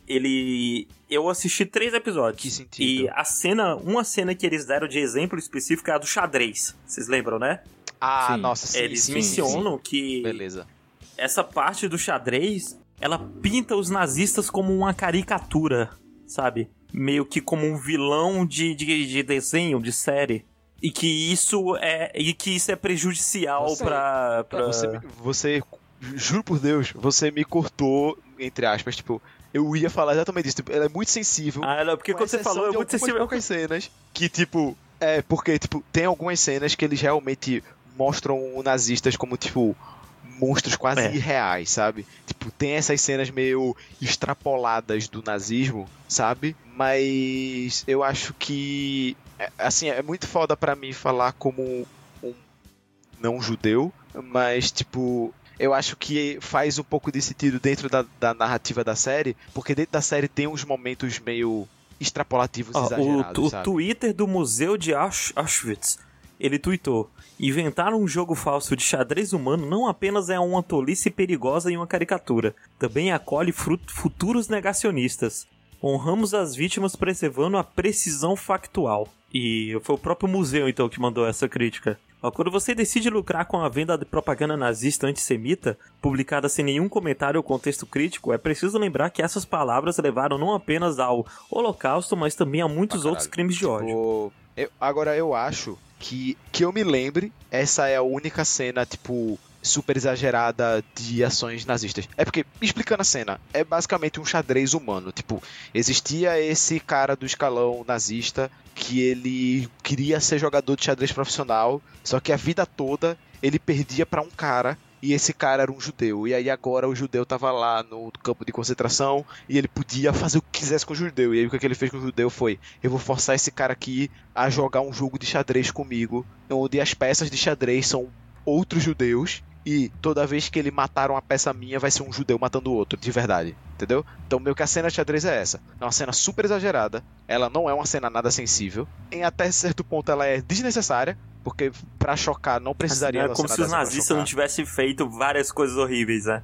Ele. Eu assisti três episódios. Que sentido? E a cena, uma cena que eles deram de exemplo específico é a do xadrez. Vocês lembram, né? Ah, Sim. nossa, sim. eles sim, mencionam sim. que Beleza. essa parte do xadrez, ela pinta os nazistas como uma caricatura, sabe? Meio que como um vilão de, de, de desenho, de série. E que isso é, e que isso é prejudicial Você- pra... pra... Você, você, juro por Deus, você me cortou, entre aspas, tipo, eu ia falar exatamente isso. Tipo, ela é muito sensível. Ah, não, porque quando você falou, é de muito algumas sensível. poucas cenas que, tipo, é, porque, tipo, tem algumas cenas que eles realmente mostram nazistas como, tipo, monstros quase É. irreais, sabe? Tipo, tem essas cenas meio extrapoladas do nazismo, sabe? Mas eu acho que é, assim, é muito foda pra mim falar como um não judeu, mas tipo, eu acho que faz um pouco de sentido dentro da, da narrativa da série, porque dentro da série tem uns momentos meio extrapolativos, o, exagerados, o sabe? Twitter do Museu de Ausch- Auschwitz, ele tweetou: Inventar um jogo falso de xadrez humano não apenas é uma tolice perigosa e uma caricatura, também acolhe futuros negacionistas. Honramos as vítimas preservando a precisão factual. E foi o próprio museu, então, que mandou essa crítica. Quando você decide lucrar com a venda de propaganda nazista antissemita, publicada sem nenhum comentário ou contexto crítico, é preciso lembrar que essas palavras levaram não apenas ao Holocausto, mas também a muitos Pra outros crimes de ódio. Tipo, eu- agora eu acho que que eu me lembre, essa é a única cena, tipo, super exagerada de ações nazistas. É porque, explicando a cena, é basicamente um xadrez humano. Tipo, existia esse cara do escalão nazista que ele queria ser jogador de xadrez profissional, só que a vida toda ele perdia pra um cara. E esse cara era um judeu. E aí agora o judeu tava lá no campo de concentração e ele podia fazer o que quisesse com o judeu. E aí o que que ele fez com o judeu foi: eu vou forçar esse cara aqui a jogar um jogo de xadrez comigo, onde as peças de xadrez são outros judeus. E toda vez que ele matar uma peça minha, vai ser um judeu matando o outro, de verdade. Entendeu? Então, meio que a cena de xadrez é essa. É uma cena super exagerada. Ela não é uma cena nada sensível. Em até certo ponto, ela é desnecessária. Porque pra chocar não precisaria é da como se os nazistas não tivessem feito várias coisas horríveis, né?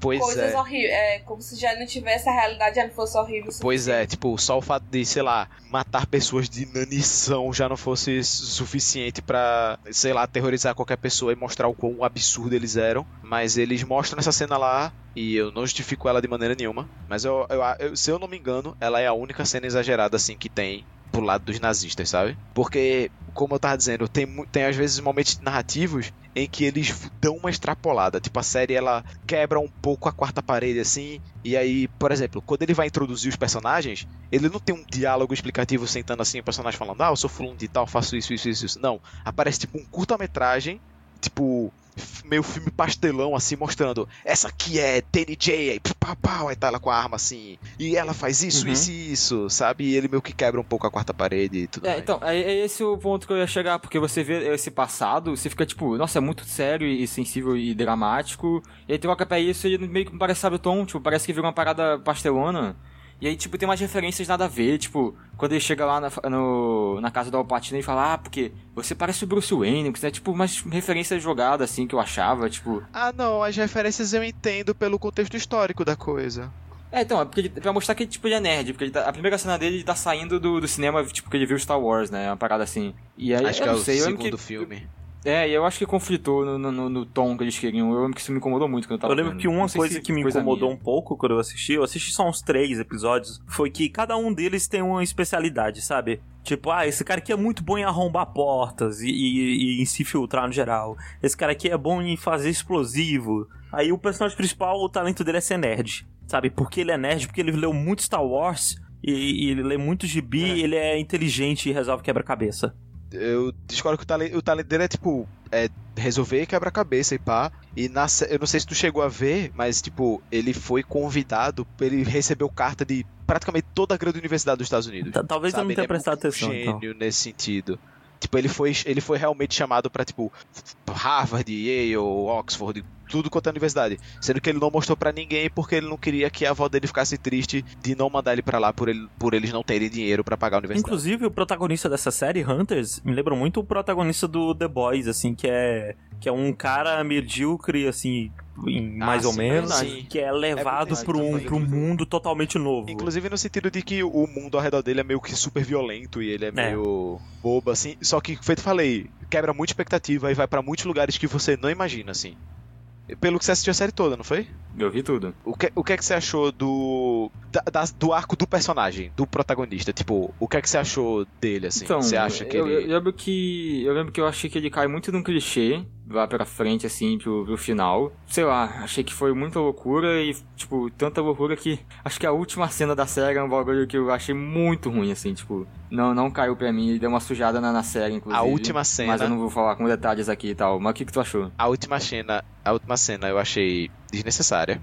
Pois Coisas é. horríveis. É, como se já não tivesse a realidade, já não fosse horrível. Pois é, tipo, só o fato de, sei lá, matar pessoas de inanição já não fosse su- suficiente pra, sei lá, aterrorizar qualquer pessoa e mostrar o quão absurdo eles eram. Mas eles mostram essa cena lá e eu não justifico ela de maneira nenhuma. Mas eu, eu- eu- se eu não me engano, ela é a única cena exagerada assim que tem pro lado dos nazistas, sabe? Porque, como eu tava dizendo, tem, tem às vezes momentos narrativos em que eles dão uma extrapolada. Tipo, a série ela quebra um pouco a quarta parede assim. E aí, por exemplo, quando ele vai introduzir os personagens, ele não tem um diálogo explicativo sentando assim, o personagem falando, ah, eu sou fulano de tal, faço isso, isso, isso, isso. Não. Aparece tipo um curta-metragem, tipo. Meio filme pastelão, assim, mostrando essa aqui é TNJ, aí pau, pau, aí tá ela com a arma assim, e ela faz isso, Uhum. isso e isso, sabe? E ele meio que quebra um pouco a quarta parede e tudo É, mais. então, é, é esse o ponto que eu ia chegar, porque você vê esse passado, você fica tipo, nossa, é muito sério e sensível e dramático, e aí troca pra isso e meio que não parece sabe o tom, tipo, parece que vira uma parada pastelona. E aí, tipo, tem umas referências nada a ver, tipo, quando ele chega lá na, no- na casa do Alpatino e fala, ah, porque você parece o Bruce Wayne, que é tipo umas referências jogadas assim que eu achava, tipo. Ah, não, as referências eu entendo pelo contexto histórico da coisa. É, então, é porque ele, pra mostrar que tipo, ele é nerd, porque ele tá- a primeira cena dele ele tá saindo do, do cinema, tipo, que ele viu Star Wars, né? Uma parada assim. E aí, Acho eu que é o sei, eu segundo que, filme. É, e eu acho que conflitou no, no, no tom que eles queriam. Eu lembro que isso me incomodou muito quando eu tava Eu lembro vendo. que uma coisa se que me coisa incomodou minha. um pouco quando eu assisti, eu assisti só uns três episódios, foi que cada um deles tem uma especialidade, sabe? Tipo, ah, esse cara aqui é muito bom em arrombar portas e, e- e em se filtrar no geral. Esse cara aqui é bom em fazer explosivo. Aí o personagem principal, o talento dele é ser nerd, sabe? Porque ele é nerd, porque ele leu muito Star Wars e, e ele lê muito gibi, É. ele é inteligente e resolve quebra-cabeça. Eu discordo que o talento, o talento dele é tipo. É resolver quebra-cabeça e pá. E na, eu não sei se tu chegou a ver, mas tipo, ele foi convidado, ele recebeu carta de praticamente toda a grande universidade dos Estados Unidos. Ta- Talvez eu sabe? não Ele tenha é prestado muito atenção, então. gênio nesse sentido. Tipo, ele foi, ele foi realmente chamado pra, tipo, Harvard, Yale, Oxford, tudo quanto é universidade. Sendo que ele não mostrou pra ninguém porque ele não queria que a avó dele ficasse triste de não mandar ele pra lá por, ele, por eles não terem dinheiro pra pagar a universidade. Inclusive, o protagonista dessa série, Hunters, me lembra muito o protagonista do The Boys, assim, que é que é um cara medíocre, assim, em Ah, mais ou sim, menos, sim. que é levado muito pra um, pra um mundo totalmente novo. Inclusive no sentido de que o mundo ao redor dele é meio que super violento e ele é meio bobo, assim. Só que, feito falei, quebra muita expectativa e vai pra muitos lugares que você não imagina, assim. Pelo que você assistiu a série toda, não foi? Eu vi tudo. O que, o que é que você achou do. da- da- do arco do personagem, do protagonista? Tipo, o que é que você achou dele, assim? Então, você acha que eu, ele. eu lembro que. Eu lembro que eu achei que ele cai muito num clichê vai pra frente, assim, pro, pro final. Sei lá, achei que foi muita loucura e, tipo, tanta loucura que acho que a última cena da série é um bagulho que eu achei muito ruim, assim, tipo, não, não caiu pra mim, deu uma sujada na, na série, inclusive. A última cena. Mas eu não vou falar com detalhes aqui e tal. Mas o que, que tu achou? A última cena, a última cena eu achei desnecessária.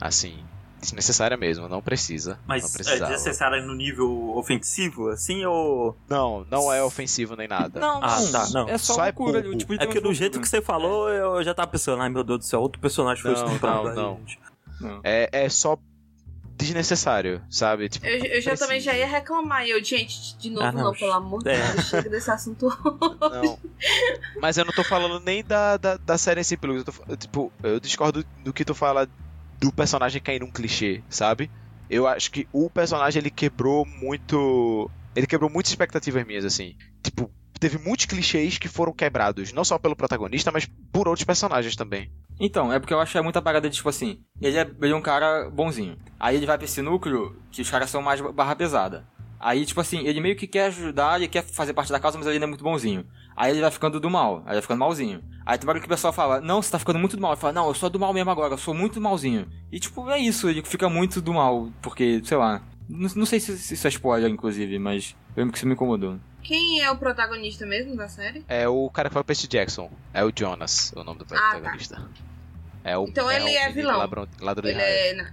Assim, desnecessária mesmo, não precisa. não Mas é precisava. desnecessária no nível ofensivo, assim, ou. Não, não é ofensivo nem nada. Não, Ah, tá, não. É só, Só é loucura. bobo. tipo, É que do jeito que você falou, eu já tava pensando, ai meu Deus do céu, outro personagem foi Não, estuprado. não, não. gente. Não. É, é só desnecessário, sabe? Tipo, Eu, eu já também já ia reclamar. E eu, gente, de novo, Ah, não. não, pelo amor de É. Deus, chega desse assunto. Não. Mas eu não tô falando nem da, da, da série em si, pelo eu tô tipo, eu discordo do que tu fala do personagem cair num clichê, sabe? Eu acho que o personagem ele quebrou muito. Ele quebrou muitas expectativas minhas, assim. Tipo, teve muitos clichês que foram quebrados, não só pelo protagonista, mas por outros personagens também. Então, é porque eu acho é muita parada de, tipo assim, ele é, ele é um cara bonzinho. Aí ele vai pra esse núcleo que os caras são mais barra pesada. Aí, tipo assim, ele meio que quer ajudar, ele quer fazer parte da causa, mas ele não é muito bonzinho. Aí ele vai ficando do mal, aí ele vai ficando malzinho. Aí tem hora que o pessoal fala, não, você tá ficando muito do mal. Ele fala, não, eu sou do mal mesmo agora, eu sou muito malzinho. E tipo, é isso, ele fica muito do mal, porque, sei lá. Não, não sei se, se isso é spoiler, inclusive, mas eu lembro que isso me incomodou. Quem é o protagonista mesmo da série? É o cara que foi o Percy Jackson. É o Jonas, o nome do Ah, tá. protagonista. É o, Então ele o é vilão. Ladrão, ladrão Ele é.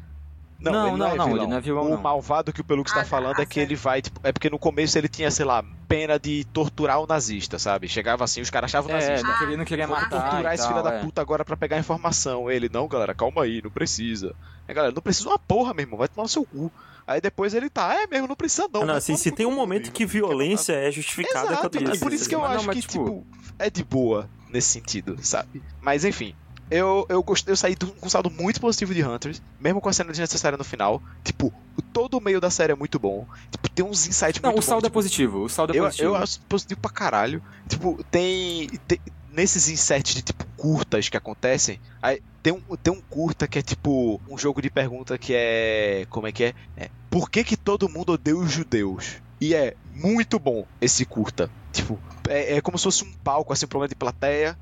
Não, Não, ele não, não, é não, vilão. ele não é vilão, O não. malvado que o Pelux Ah, tá tá, falando ah, é que ele vai, tipo, é porque no começo ele tinha, sei lá, pena de torturar o nazista, sabe? Chegava assim, os caras achavam o É, nazista. não queria, não queria matar. torturar esse filho da é. puta agora pra pegar informação. Ele, não, galera, calma aí, não precisa. É, galera, não precisa uma porra, meu irmão, vai tomar no seu cu. Aí depois ele tá, é mesmo, não precisa não. Ah, não, assim, se tem um momento que violência é justificada Exato, quanto é isso. por isso que eu Mas não, acho mas, que, tipo- tipo, é de boa nesse sentido, sabe? Mas enfim, eu, eu gostei, eu saí do- com um saldo muito positivo de Hunters, mesmo com a cena desnecessária no final. Tipo, todo o meio da série é muito bom. Tipo, tem uns insights Não, muito o saldo bons. é positivo, o saldo é Eu, positivo. eu acho positivo pra caralho. Tipo, tem. tem- nesses inserts de tipo curtas que acontecem, aí tem um, tem um curta que é tipo um jogo de pergunta que é. Como é que é? é Por que, que todo mundo odeia os judeus? E é muito bom esse curta. Tipo, é, é como se fosse um palco, assim, um programa de plateia.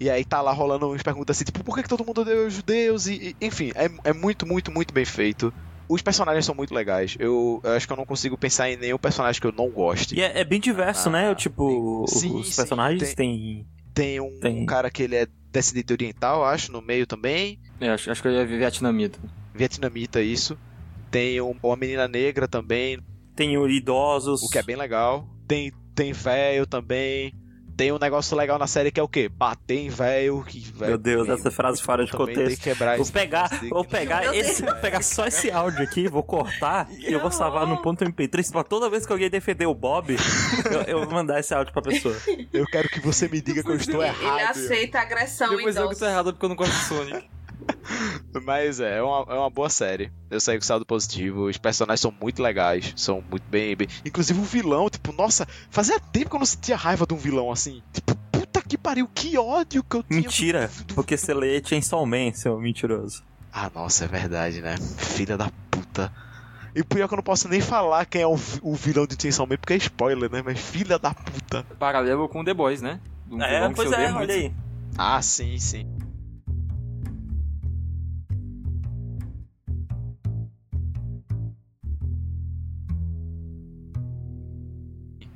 E aí tá lá rolando umas perguntas assim, tipo, por que, que todo mundo odeia os judeus? E, e- enfim, é, é muito, muito, muito bem feito. Os personagens são muito legais. Eu, eu acho que eu não consigo pensar em nenhum personagem que eu não goste. E é, é bem diverso, Ah, né? Tipo, sim, os sim, personagens tem- têm. Tem um Tem. cara que ele é descendente oriental, acho, no meio também. É, acho, acho que eu ia ver vietnamita. Vietnamita, isso. Tem um- uma menina negra também, Tem o idosos. o que é bem legal. Tem tem velho também. Tem um negócio legal na série que é o quê? Bater em velho. velho Meu Deus, também- essa frase fora de contexto. que quebrar Vou pegar, esse- vou pegar esse, vou pegar só esse áudio aqui, vou cortar e eu vou salvar no ponto MP3 pra toda vez que alguém defender o Bob, eu, eu vou mandar esse áudio pra pessoa. Eu quero que você me diga que eu estou Ele errado. aceita agressão Depois eu idosa. que tô errado porque eu não gosto de Sonic. Mas é, é uma, é uma boa série. Eu saí com saldo positivo. Os personagens são muito legais. São muito bem, bem. Inclusive o vilão, tipo, nossa, fazia tempo que eu não sentia raiva de um vilão assim. Tipo, puta que pariu, que ódio que eu tinha. Mentira, porque você lê Chainsaw Man, seu mentiroso. Ah, nossa, é verdade, né? Filha da puta. E pior que eu não posso nem falar quem é o, o vilão de Chainsaw Man, porque é spoiler, né? Mas filha da puta. Paralelo com The Boys, né? Um É, pois é, olha aí. Ah, sim, sim.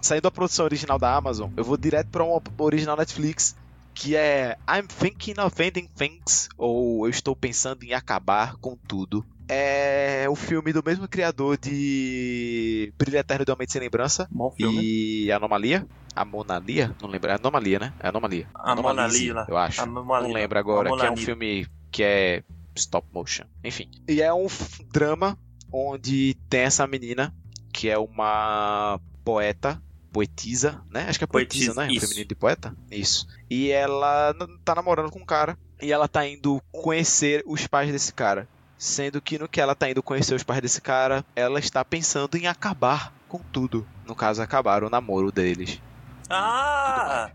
Saindo da produção original da Amazon, eu vou direto pra uma original Netflix que é I'm Thinking of Ending Things, ou Eu Estou Pensando em Acabar com Tudo. É o filme do mesmo criador de Brilho Eterno de Uma Mente Sem Lembrança Bom filme. e Anomalia. Amonalia? Não lembro. É Anomalia, né? É Anomalia. Anomalia, eu acho. Anomalia. Não lembro agora, que é um Anomalia. filme que é stop motion. Enfim. E é um drama onde tem essa menina que é uma poeta, poetisa, né? Acho que é poetisa, Poetisa, né? isso. Feminino de poeta. Isso. E ela tá namorando com um cara e ela tá indo conhecer os pais desse cara. Sendo que no que ela tá indo conhecer os pais desse cara, ela está pensando em acabar com tudo. No caso, acabar o namoro deles. Ah!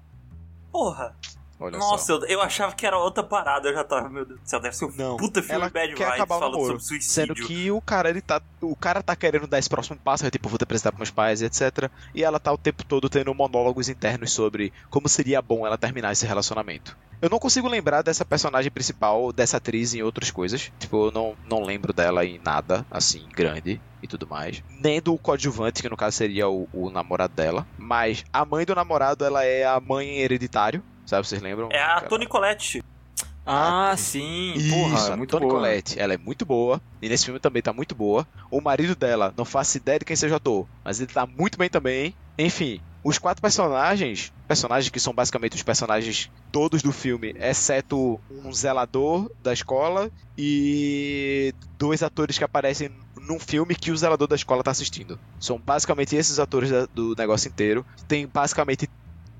Porra! Olha Nossa, só. eu, eu achava que era outra parada, eu já tava, meu Deus do céu, deve ser um Não, puta filme ela bad quer vibes falando namoro, sobre Sendo suicídio. que o cara, ele tá. O cara tá querendo dar esse próximo passo, é tipo, vou te apresentar pros meus pais, etc. E ela tá o tempo todo tendo monólogos internos sobre como seria bom ela terminar esse relacionamento. Eu não consigo lembrar dessa personagem principal, dessa atriz em outras coisas. Tipo, eu não, não lembro dela em nada, assim, grande e tudo mais. Nem do coadjuvante, que no caso seria o, o namorado dela. Mas a mãe do namorado, ela é a mãe em hereditário. Sabe, vocês lembram? É a Toni Collette. Ah, sim. Porra, Isso, é muito Toni boa. Collette, ela é muito boa. E nesse filme também tá muito boa. O marido dela, não faço ideia de quem seja o ator, mas ele tá muito bem também. Enfim, os quatro personagens, personagens que são basicamente os personagens todos do filme, exceto um zelador da escola e dois atores que aparecem num filme que o zelador da escola tá assistindo. São basicamente esses atores do negócio inteiro. Tem basicamente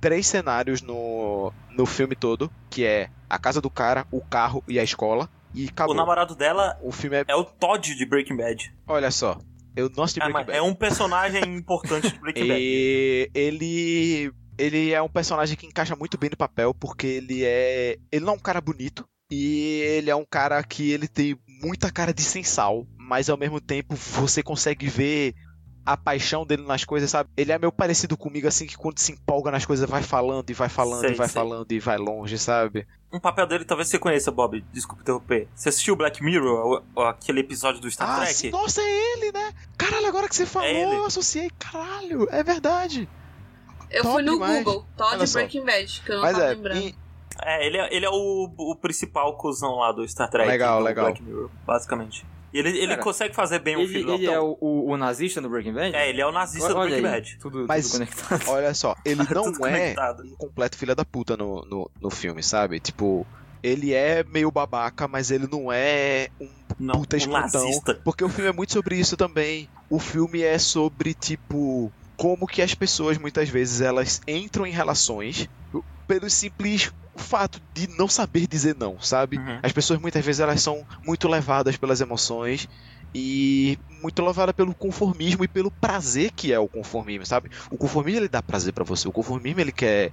três cenários no, no filme todo, que é a casa do cara, o carro e a escola. E acabou. O namorado dela O filme é. é o Todd de Breaking Bad. Olha só. Eu não assisti É, Breaking Bad. é um personagem importante de Breaking Bad. E ele. Ele é um personagem que encaixa muito bem no papel, porque ele é. Ele não é um cara bonito. E ele é um cara que ele tem muita cara de sensal, mas ao mesmo tempo você consegue ver a paixão dele nas coisas, sabe? Ele é meio parecido comigo, assim, que quando se empolga nas coisas vai falando e vai falando Sei, e vai sei. falando e vai longe, sabe? Um papel dele talvez você conheça, Bob. Desculpa interromper. Você assistiu Black Mirror, o- o- aquele episódio do Star ah, Trek? sim, nossa, é ele, né? Caralho, agora que você falou, ele. eu associei. Caralho, é verdade. Eu Top fui no demais. Google, Todd. Breaking Bad, que eu não Mas tava é, lembrando. em- É, ele é, ele é o, o principal cuzão lá do Star Trek. Legal, do legal. Black Mirror, basicamente. E ele, ele Cara, consegue fazer bem o Ele, filho do ele é o, o, o nazista no Breaking Bad? É, ele é o nazista do Olha Breaking aí, Bad. Tudo, Mas- tudo conectado. Olha só, ele não é conectado. um completo filho da puta no, no, no filme, sabe? Tipo, ele é meio babaca, mas ele não é um Não, puta escrotão. nazista. Porque o filme é muito sobre isso também. O filme é sobre, tipo, como que as pessoas muitas vezes elas entram em relações pelo simples fato de não saber dizer não, sabe? Uhum. As pessoas muitas vezes elas são muito levadas pelas emoções e muito levadas pelo conformismo e pelo prazer que é o conformismo, sabe? O conformismo ele dá prazer pra você. O conformismo ele quer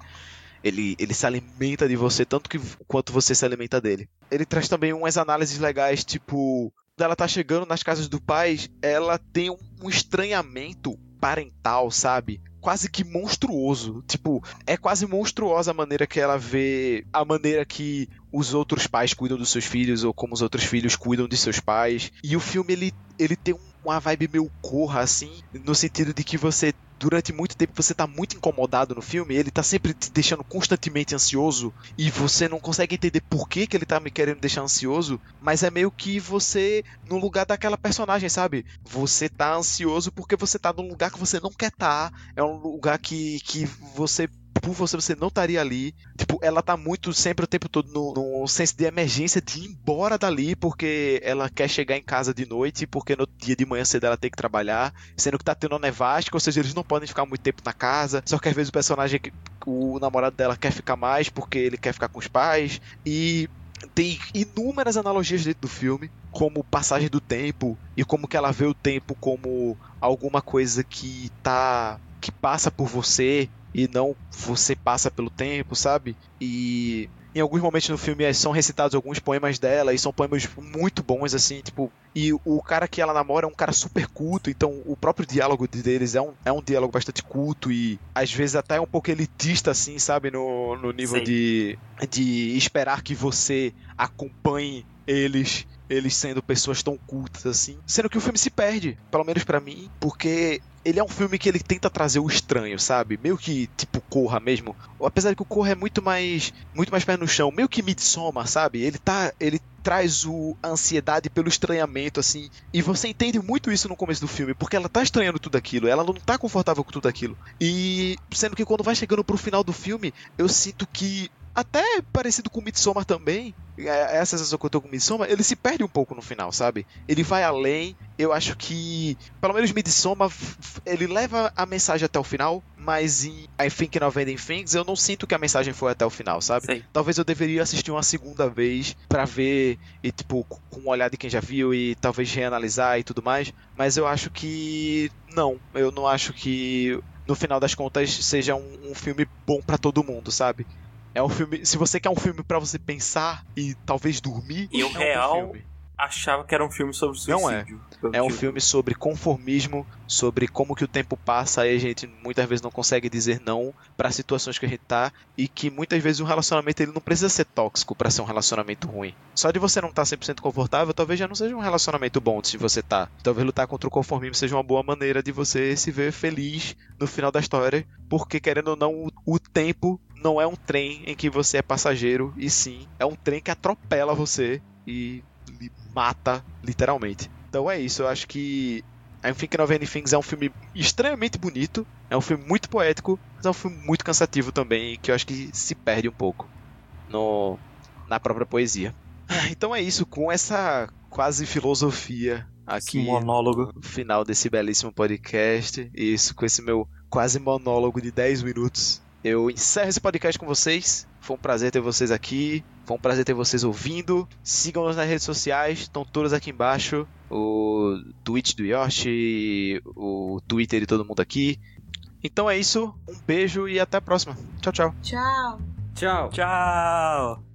ele, ele se alimenta de você tanto que quanto você se alimenta dele. Ele traz também umas análises legais, tipo, ela tá chegando nas casas do pai, ela tem um, um estranhamento parental, sabe? Quase que monstruoso. Tipo, é quase monstruosa a maneira que ela vê a maneira que os outros pais cuidam dos seus filhos ou como os outros filhos cuidam de seus pais. E o filme ele, ele tem um- uma vibe meio corra assim, no sentido de que você durante muito tempo você tá muito incomodado no filme, ele tá sempre te deixando constantemente ansioso e você não consegue entender por que, que ele tá me querendo deixar ansioso, mas é meio que você no lugar daquela personagem, sabe? Você tá ansioso porque você tá num lugar que você não quer estar, é um lugar que, que você por você você não estaria ali. Tipo, ela tá muito sempre o tempo todo no, no senso de emergência de ir embora dali porque ela quer chegar em casa de noite, porque no dia de manhã cedo ela tem que trabalhar, sendo que tá tendo uma nevasca, ou seja, eles não podem ficar muito tempo na casa. Só que às vezes o personagem, o namorado dela quer ficar mais porque ele quer ficar com os pais e tem inúmeras analogias dentro do filme, como passagem do tempo e como que ela vê o tempo como alguma coisa que tá que passa por você e não você passa pelo tempo, sabe? E em alguns momentos no filme eh, são recitados alguns poemas dela e são poemas muito bons assim, tipo, e o cara que ela namora é um cara super culto, então o próprio diálogo deles é um, é um diálogo bastante culto e às vezes até é um pouco elitista assim, sabe, no, no nível Sim. de de esperar que você acompanhe eles eles sendo pessoas tão cultas assim, sendo que o filme se perde, pelo menos pra mim, porque ele é um filme que ele tenta trazer o estranho, sabe? Meio que tipo Corra mesmo. Apesar de que o Corra é muito mais muito mais pé no chão, meio que Midsommar, sabe? Ele tá ele traz o, a ansiedade pelo estranhamento assim, e você entende muito isso no começo do filme, porque ela tá estranhando tudo aquilo, ela não tá confortável com tudo aquilo. E sendo que quando vai chegando pro final do filme, eu sinto que até parecido com Midsommar também, é- essa sensação que eu tô com Midsommar, ele se perde um pouco no final, sabe? Ele vai além, eu acho que, pelo menos Midsommar, ele leva a mensagem até o final, mas em I Think Not Vending Things eu não sinto que a mensagem foi até o final, sabe? Sei. Talvez eu deveria assistir uma segunda vez pra ver e tipo com um olhar de quem já viu e talvez reanalisar e tudo mais, mas eu acho que não, eu não acho que no final das contas seja um, um filme bom pra todo mundo, sabe? É um filme, se você quer um filme pra você pensar e talvez dormir, E o é bom real- achava que era um filme sobre suicídio. Não é. É um filme sobre conformismo, sobre como que o tempo passa e a gente muitas vezes não consegue dizer não para situações que a gente tá e que muitas vezes um relacionamento ele não precisa ser tóxico para ser um relacionamento ruim. Só de você não estar tá 100% confortável, talvez já não seja um relacionamento bom se você tá. Talvez lutar contra o conformismo seja uma boa maneira de você se ver feliz no final da história, porque querendo ou não, o tempo não é um trem em que você é passageiro, e sim é um trem que atropela você e lhe mata literalmente. Então é isso, eu acho que I'm Thinking of Anything é um filme extremamente bonito, é um filme muito poético, mas é um filme muito cansativo também, que eu acho que se perde um pouco no, na própria poesia. Então é isso, com essa quase filosofia aqui monólogo. no final desse belíssimo podcast, isso, com esse meu quase monólogo de 10 minutos, eu encerro esse podcast com vocês. Foi um prazer ter vocês aqui. Foi um prazer ter vocês ouvindo. Sigam-nos nas redes sociais, estão todas aqui embaixo. O Twitch do Yoshi, o Twitter de todo mundo aqui. Então é isso. Um beijo e até a próxima. Tchau, tchau. Tchau. Tchau. Tchau.